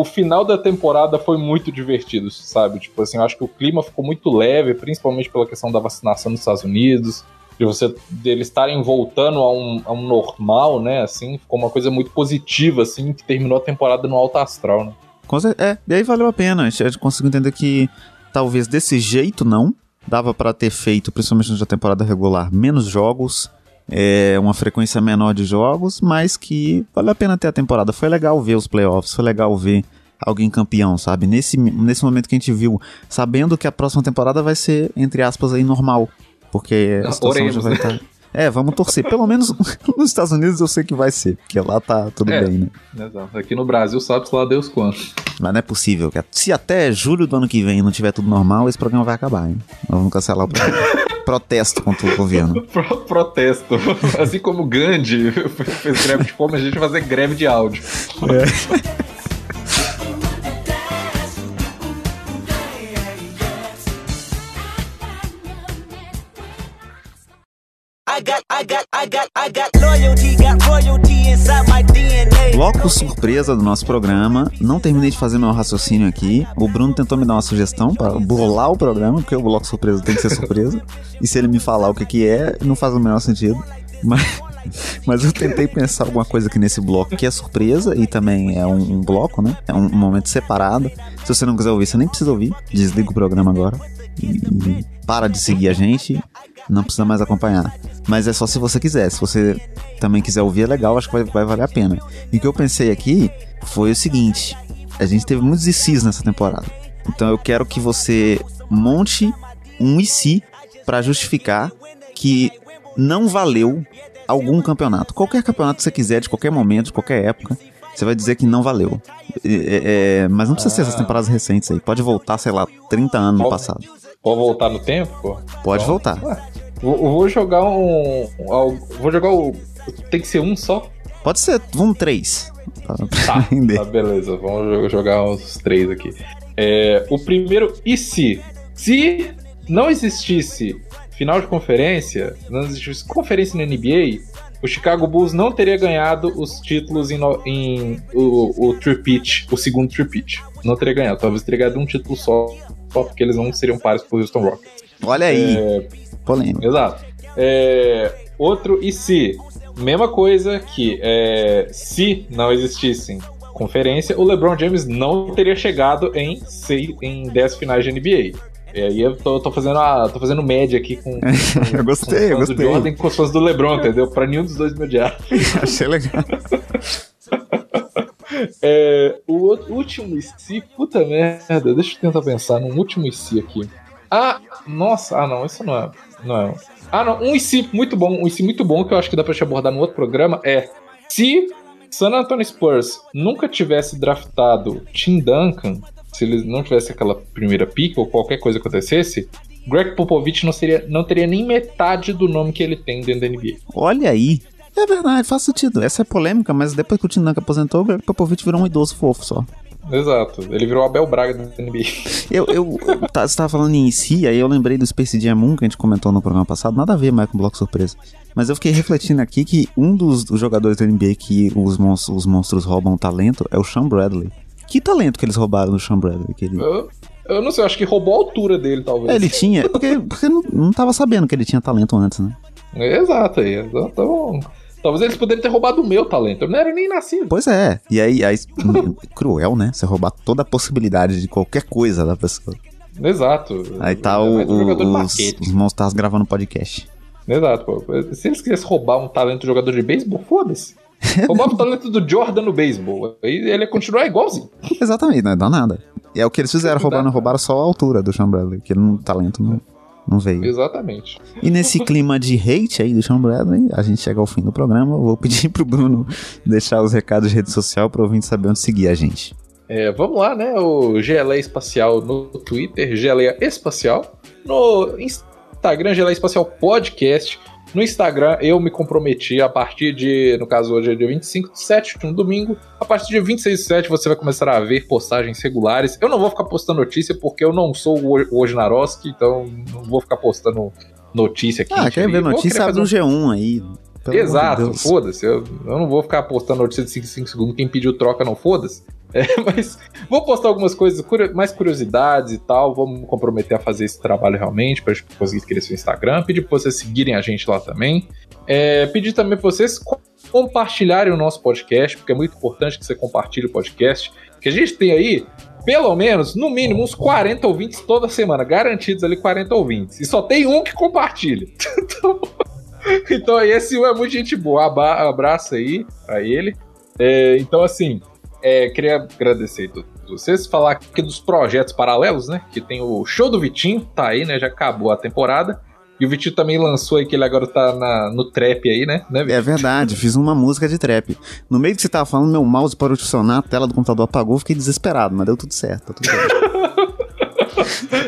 o final da temporada foi muito divertido, sabe? Tipo assim, eu acho que o clima ficou muito leve, principalmente pela questão da vacinação nos Estados Unidos de você deles estarem voltando a um, a um normal, né? Assim, ficou uma coisa muito positiva, assim, que terminou a temporada no alto astral, né? É, e aí valeu a pena. A gente conseguiu entender que talvez desse jeito não. Dava para ter feito, principalmente na temporada regular, menos jogos, é, uma frequência menor de jogos, mas que valeu a pena ter a temporada. Foi legal ver os playoffs, foi legal ver alguém campeão, sabe? Nesse, nesse momento que a gente viu, sabendo que a próxima temporada vai ser, entre aspas, aí normal. Porque a situação Oremos, já vai estar. Né? É, vamos torcer. Pelo menos nos Estados Unidos eu sei que vai ser, porque lá tá tudo É. bem, né? Exato. Aqui no Brasil, sabe-se lá Deus quando. Mas não é possível. cara. Se até julho do ano que vem não tiver tudo normal, esse programa vai acabar, hein? Nós vamos cancelar o programa. Protesto contra o governo. Pro- protesto. Assim como o Gandhi fez greve de fome, a gente vai fazer greve de áudio. I Bloco surpresa do nosso programa. Não terminei de fazer meu raciocínio aqui. O Bruno tentou me dar uma sugestão para bolar o programa, porque o bloco surpresa tem que ser surpresa. e se ele me falar o que, que é, não faz o menor sentido. Mas, mas eu tentei pensar alguma coisa aqui nesse bloco que é surpresa e também é um, um bloco, né? É um, um momento separado. Se você não quiser ouvir, você nem precisa ouvir. Desliga o programa agora. E, e para de seguir a gente. Não precisa mais acompanhar. Mas é só se você quiser. Se você também quiser ouvir, é legal. Acho que vai, vai valer a pena. E o que eu pensei aqui foi o seguinte: a gente teve muitos ICs nessa temporada. Então eu quero que você monte um IC para justificar que não valeu algum campeonato. Qualquer campeonato que você quiser, de qualquer momento, de qualquer época, você vai dizer que não valeu. É, é, mas não precisa ser essas temporadas recentes aí. Pode voltar, sei lá, 30 anos no passado. Pode voltar no tempo? Pode Então, voltar. Vou, eu vou jogar um. um- Vou jogar o. Tem que ser um só? Pode ser, vamos três. Pra, pra Tá, tá, beleza. Vamos jo- jogar os três aqui. É, o primeiro, e se? Se não existisse final de conferência, não existisse conferência na NBA, o Chicago Bulls não teria ganhado os títulos em, em o, o tripit, o segundo tripit. Não teria ganhado. Talvez teria ganhado um título só, só porque eles não seriam pares pro Houston Rockets. Olha aí, É, polêmica. Exato. É, outro e se. Mesma coisa que é, se não existissem conferência, o LeBron James não teria chegado em, seis, em 10 finais de NBA. E aí eu tô, tô fazendo a, tô fazendo média aqui com, com Eu gostei, com eu os fãs do gostei. Jordan com os fãs do LeBron, entendeu? Pra nenhum dos dois me odiar. Achei legal. É, o outro- último IC, puta merda, deixa eu tentar pensar num último IC aqui. Ah, nossa, ah não, isso não é. Não é. Ah, não, um IC muito bom, um IC muito bom que eu acho que dá pra te abordar no outro programa é se San Antonio Spurs nunca tivesse draftado Tim Duncan, se eles não tivessem aquela primeira pick ou qualquer coisa acontecesse, Greg Popovich não, seria, não teria nem metade do nome que ele tem dentro da NBA. Olha aí. É verdade, faz sentido. Essa é polêmica, mas depois que o Tim Duncan aposentou, o Greg Popovich virou um idoso fofo só. Exato, ele virou Abel Braga da NBA. Eu, eu, eu tá, você tava falando em si, aí eu lembrei do Space Jam 1 que a gente comentou no programa passado, nada a ver mais com o Bloco Surpresa. Mas eu fiquei refletindo aqui que um dos, dos jogadores da NBA que os monstros, os monstros roubam talento é o Sean Bradley. Que talento que eles roubaram do Sean Bradley? Eu, eu não sei, acho que roubou a altura dele, talvez. É, ele tinha, porque, porque não, não tava sabendo que ele tinha talento antes, né? Exato aí. Então, talvez eles poderiam ter roubado o meu talento. Eu não era nem nascido. Pois é. E aí, aí cruel, né? Você roubar toda a possibilidade de qualquer coisa da pessoa. Exato. Aí tá o, o- os, os monstros gravando podcast. Exato, pô. Se eles quisessem roubar um talento de jogador de beisebol, foda-se. Roubava o talento do Jordan no beisebol. Aí ele ia continuar igualzinho. Exatamente, não dá nada. E é o que eles fizeram, roubaram, roubaram só a altura do Sean Bradley, que ele não, talento não, não veio. Exatamente. E nesse clima de hate aí do Sean Bradley, a gente chega ao fim do programa. Eu vou pedir pro Bruno deixar os recados de rede social para o ouvinte saber onde seguir a gente. É, vamos lá, né? O GLE Espacial no Twitter, GLE Espacial. No Instagram, GLE Espacial Podcast. No Instagram, eu me comprometi a partir de, no caso hoje é dia 25 de 7, um domingo. A partir de 26 de 7 você vai começar a ver postagens regulares. Eu não vou ficar postando notícia porque eu não sou o Wojnarowski, então não vou ficar postando notícia aqui. Ah, quer ver notícia? Abre um G1 aí. Pelo Exato, foda-se. Eu, eu não vou ficar postando notícia de 5 5 segundos. Quem pediu troca não foda-se. É, mas vou postar algumas coisas, mais curiosidades e tal. Vamos me comprometer a fazer esse trabalho realmente para conseguir crescer o Instagram. Pedir para vocês seguirem a gente lá também. É, pedir também para vocês co- compartilharem o nosso podcast, porque é muito importante que você compartilhe o podcast. Que a gente tem aí, pelo menos, no mínimo, uns 40 ouvintes toda semana. Garantidos ali 40 ouvintes. E só tem um que compartilha. então, então esse um é muito gente boa. Abraço aí pra ele. É, então, assim, é, queria agradecer a todos vocês. Falar aqui dos projetos paralelos, né? Que tem o show do Vitinho, tá aí, né? Já acabou a temporada. E o Vitinho também lançou aí que ele agora tá na, no trap aí, né? né é verdade, fiz uma música de trap. No meio que você tava falando, meu mouse parou de funcionar, a tela do computador apagou, fiquei desesperado, mas deu tudo certo. Tá tudo certo.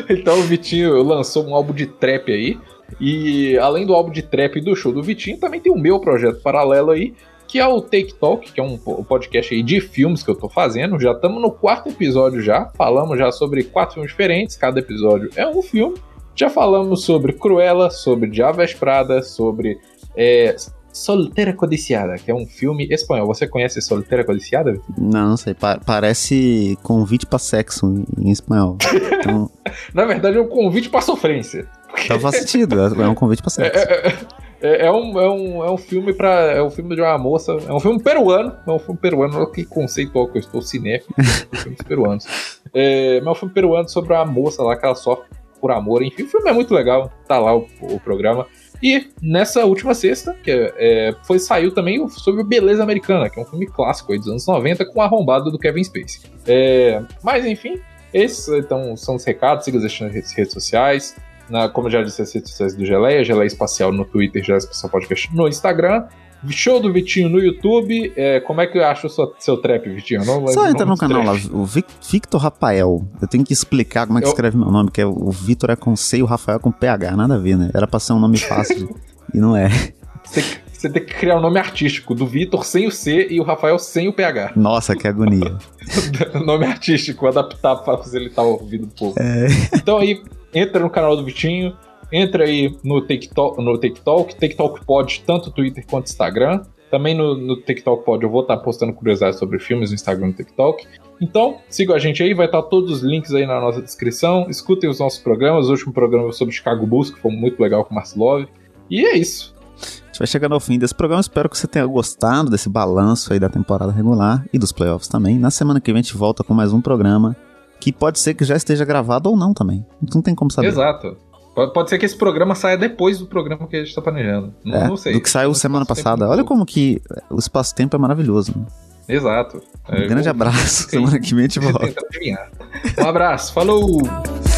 então o Vitinho lançou um álbum de trap aí. E além do álbum de trap e do show do Vitinho, também tem o meu projeto paralelo aí, que é o Take Talk, que é um podcast aí de filmes que eu tô fazendo. Já estamos no quarto episódio já, falamos já sobre quatro filmes diferentes, cada episódio é um filme. Já falamos sobre Cruella, sobre Diabo Prada, sobre é, Solteira Codiciada, que é um filme espanhol. Você conhece Solteira Codiciada? Não, não sei. Pa parece convite para sexo em espanhol. Então... Na verdade, é um convite para sofrência. Faz sentido, é um convite para sexo. É, é, é, é, um, é, um, é um filme para É um filme de uma moça. É um filme peruano. É um filme peruano. Olha que conceitual que eu estou cinéfilo. filmes peruanos. É, mas é um filme peruano sobre uma moça lá que ela sofre por amor. Enfim, o filme é muito legal. Tá lá o, o programa. E nessa última sexta, que é, foi, saiu também sobre Beleza Americana, que é um filme clássico aí dos anos 90 com a arrombada do Kevin Spacey. É, mas enfim, esses então, são os recados, siga as redes sociais. Na, como eu já disse, as redes sociais do Geleia, Geleia Espacial no Twitter, Geleia Espacial Podcast no Instagram. Show do Vitinho no YouTube. É, como é que eu acho o seu, seu trap, Vitinho? Não, Só entra no canal lá, o Victor Rafael. Eu tenho que explicar como é que eu... escreve meu nome, que é o Victor é com C e o Rafael é com PH, nada a ver, né? Era pra ser um nome fácil e não é. Você, você tem que criar um nome artístico, do Vitor sem o C e o Rafael sem o PH. Nossa, que agonia. nome artístico, adaptar pra facilitar o ouvido do povo. É. Então aí, entra no canal do Vitinho, entra aí no TikTok, no TikTok, TikTok pode tanto Twitter quanto Instagram. Também no, no TikTok pode, eu vou estar postando curiosidades sobre filmes no Instagram e no TikTok. Então, sigam a gente aí, vai estar todos os links aí na nossa descrição. Escutem os nossos programas. O último programa sobre Chicago Bulls, que foi muito legal com o Marcelov. E é isso. A gente vai chegando ao fim desse programa. Espero que você tenha gostado desse balanço aí da temporada regular e dos playoffs também. Na semana que vem a gente volta com mais um programa que pode ser que já esteja gravado ou não também. Não tem como saber. Exato. Pode ser que esse programa saia depois do programa que a gente está planejando. Não, é, não, sei. Do que saiu semana passada. Olha como que o espaço-tempo é maravilhoso. Né? Exato. Um é, grande abraço. Semana que vem a gente volta. Um abraço. Falou!